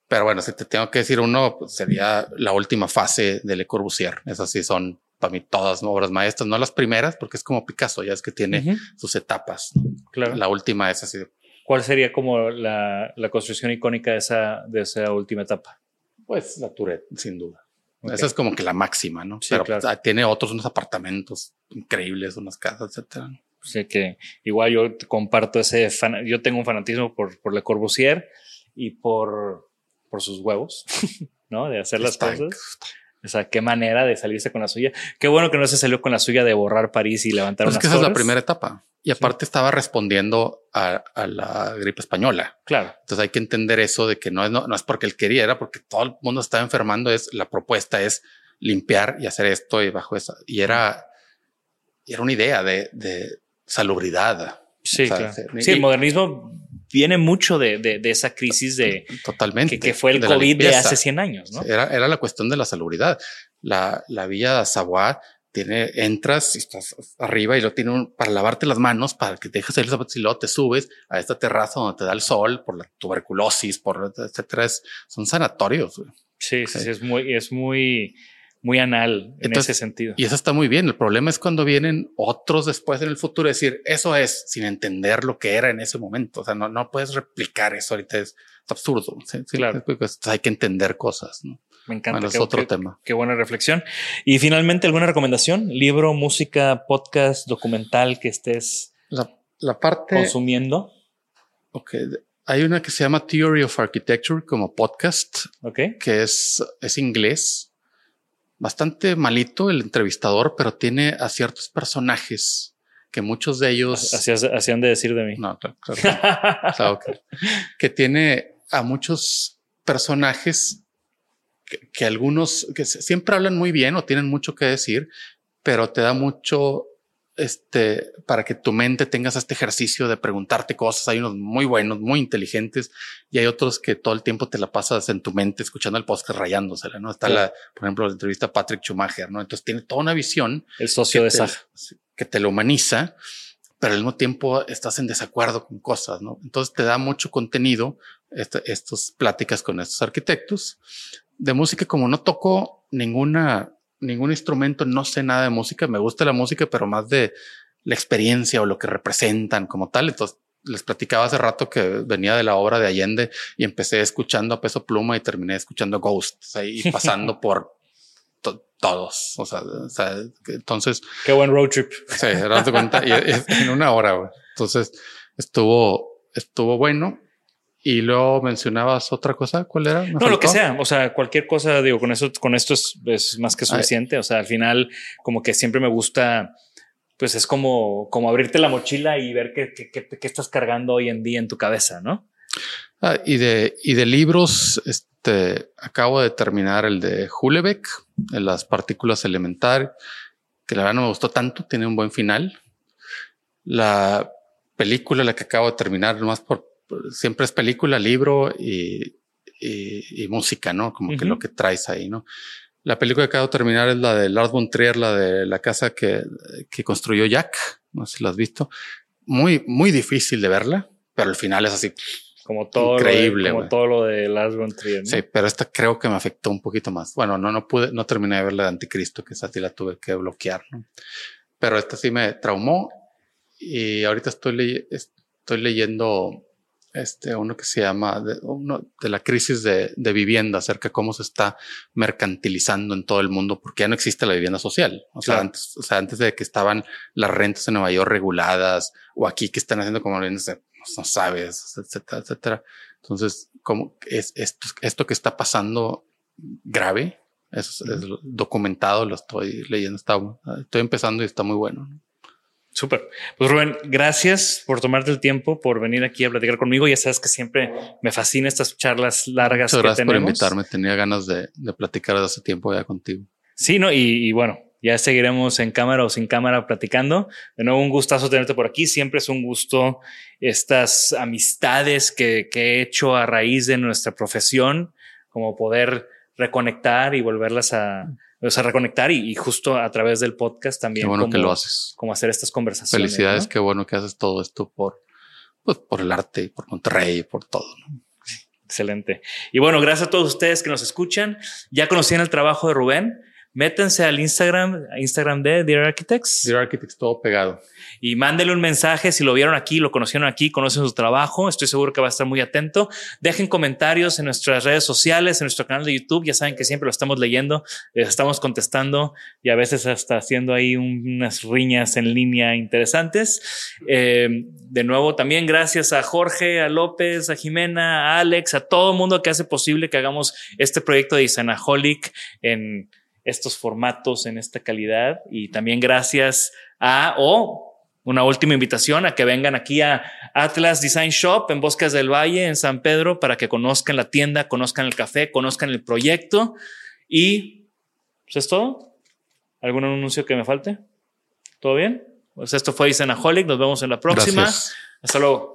Pero bueno, si te tengo que decir uno, pues, sería la última fase de Le Corbusier. Esas sí son para mí todas obras maestras, no las primeras, porque es como Picasso, ya es que tiene sus etapas. Claro. La última es así ¿Cuál sería como la, la, construcción icónica de esa, de esa última etapa? Pues la Tourette, sin duda. Esa es como que la máxima, ¿no? Pero pues, tiene otros unos apartamentos increíbles, unas casas, etcétera. Sí, que igual yo comparto ese fan, yo tengo un fanatismo por, por Le Corbusier y por, por sus huevos, ¿no? De hacer las cosas. O sea, qué manera de salirse con la suya. Qué bueno que no se salió con la suya de borrar París y levantar pues Es que esa es la primera etapa. Y aparte estaba respondiendo a, la gripe española. Claro. Entonces hay que entender eso de que no es, no, es porque él quería, era porque todo el mundo estaba enfermando. Es la propuesta es limpiar y hacer esto y bajo esa. Y era, era una idea de, de salubridad. Sí, claro. sí, el modernismo viene mucho de, de, esa crisis de totalmente que, fue el COVID de hace 100 años. ¿no? Era, era la cuestión de la salubridad. La, la villa Savoy tiene, entras y estás arriba y lo tiene para lavarte las manos para que dejes el zapatos y luego te subes a esta terraza donde te da el sol por la tuberculosis, por etcétera. son sanatorios. Sí, sí, sí, es muy, es muy, muy anal en ese sentido. Y eso está muy bien. El problema es cuando vienen otros después en el futuro decir eso es sin entender lo que era en ese momento. O sea, no, no puedes replicar eso ahorita. Es, absurdo. claro. Pues, hay que entender cosas. Me encanta. es otro tema. Qué buena reflexión. Y finalmente, ¿alguna recomendación? Libro, música, podcast, documental que estés la, parte consumiendo. Ok. Hay una que se llama Theory of Architecture como podcast. Ok. Que es, es inglés bastante malito el entrevistador, pero tiene a ciertos personajes que muchos de ellos hacían de decir de mí. No, claro, claro, que tiene a muchos personajes que, algunos que siempre hablan muy bien o tienen mucho que decir, pero te da mucho este, para que tu mente tengas este ejercicio de preguntarte cosas. Hay unos muy buenos, muy inteligentes y hay otros que todo el tiempo te la pasas en tu mente escuchando el podcast rayándosela, ¿no? Está la, por ejemplo, la entrevista a Patrick Schumacher, ¿no? Entonces tiene toda una visión. El socio de esa Que te lo humaniza, pero al mismo tiempo estás en desacuerdo con cosas, ¿no? Entonces te da mucho contenido este, estas pláticas con estos arquitectos. De música, como no toco ninguna ningún instrumento, no sé nada de música, me gusta la música, pero más de la experiencia o lo que representan como tal. Entonces, les platicaba hace rato que venía de la obra de Allende y empecé escuchando a Peso Pluma y terminé escuchando Ghosts ahí pasando por todos. O sea, entonces. Qué buen road trip. Sí, de cuenta y, en una hora. Entonces estuvo, estuvo bueno. Y luego mencionabas otra cosa, ¿cuál era? No, lo que sea, o sea, cualquier cosa, digo, con eso, con esto es, más que suficiente. O sea, al final, como que siempre me gusta, pues es como, como abrirte la mochila y ver qué, qué, qué, estás cargando hoy en día en tu cabeza, ¿no? Ah, y de, y de libros, este, acabo de terminar el de Hulebeck, en las partículas elementales, que la verdad no me gustó tanto, tiene un buen final. La película, la que acabo de terminar, nomás por siempre es película, libro y, y, música, ¿no? Como que lo que traes ahí, ¿no? La película que acabo de terminar es la de Lars von Trier, la de la casa que, que construyó Jack. No sé si la has visto. Muy, muy difícil de verla, pero al final es así. Como todo, increíble, como todo lo de Lars von Trier. Sí, pero esta creo que me afectó un poquito más. Bueno, no, no pude, no terminé de ver la de Anticristo, que esa sí la tuve que bloquear, ¿no? Pero esta sí me traumó y ahorita estoy, estoy leyendo este, uno que se llama de, uno de la crisis de, de, vivienda, acerca de cómo se está mercantilizando en todo el mundo, porque ya no existe la vivienda social. O sea, antes, o sea, antes de que estaban las rentas en Nueva York reguladas o aquí que están haciendo como viviendas, no sabes, etcétera, etcétera. Entonces, como es esto, esto que está pasando grave, es, es documentado, lo estoy leyendo, está, estoy empezando y está muy bueno. Súper. Pues Rubén, gracias por tomarte el tiempo, por venir aquí a platicar conmigo. Ya sabes que siempre me fascina estas charlas largas. Muchas gracias por invitarme. Tenía ganas de, platicar desde hace tiempo ya contigo. Sí, no, y, bueno, ya seguiremos en cámara o sin cámara platicando. De nuevo, un gustazo tenerte por aquí. Siempre es un gusto estas amistades que, que he hecho a raíz de nuestra profesión, como poder reconectar y volverlas a, o sea, reconectar y, justo a través del podcast también. Qué bueno que lo haces. Como hacer estas conversaciones. Felicidades, qué bueno que haces todo esto por, pues, por el arte, por Monterrey, por todo. Excelente. Y bueno, gracias a todos ustedes que nos escuchan. Ya conocían el trabajo de Rubén métanse al Instagram, Instagram de Dear Architects. Dear Architects, todo pegado. Y mándenle un mensaje si lo vieron aquí, lo conocieron aquí, conocen su trabajo. Estoy seguro que va a estar muy atento. Dejen comentarios en nuestras redes sociales, en nuestro canal de YouTube. Ya saben que siempre lo estamos leyendo, estamos contestando y a veces hasta haciendo ahí unas riñas en línea interesantes. Eh, de nuevo, también gracias a Jorge, a López, a Jimena, a Alex, a todo el mundo que hace posible que hagamos este proyecto de Isanaholic en estos formatos en esta calidad y también gracias a o una última invitación a que vengan aquí a Atlas Design Shop en Bosques del Valle, en San Pedro, para que conozcan la tienda, conozcan el café, conozcan el proyecto. Y pues es todo. ¿Algún anuncio que me falte? ¿Todo bien? Pues esto fue Isanaholic. Nos vemos en la próxima. Hasta luego.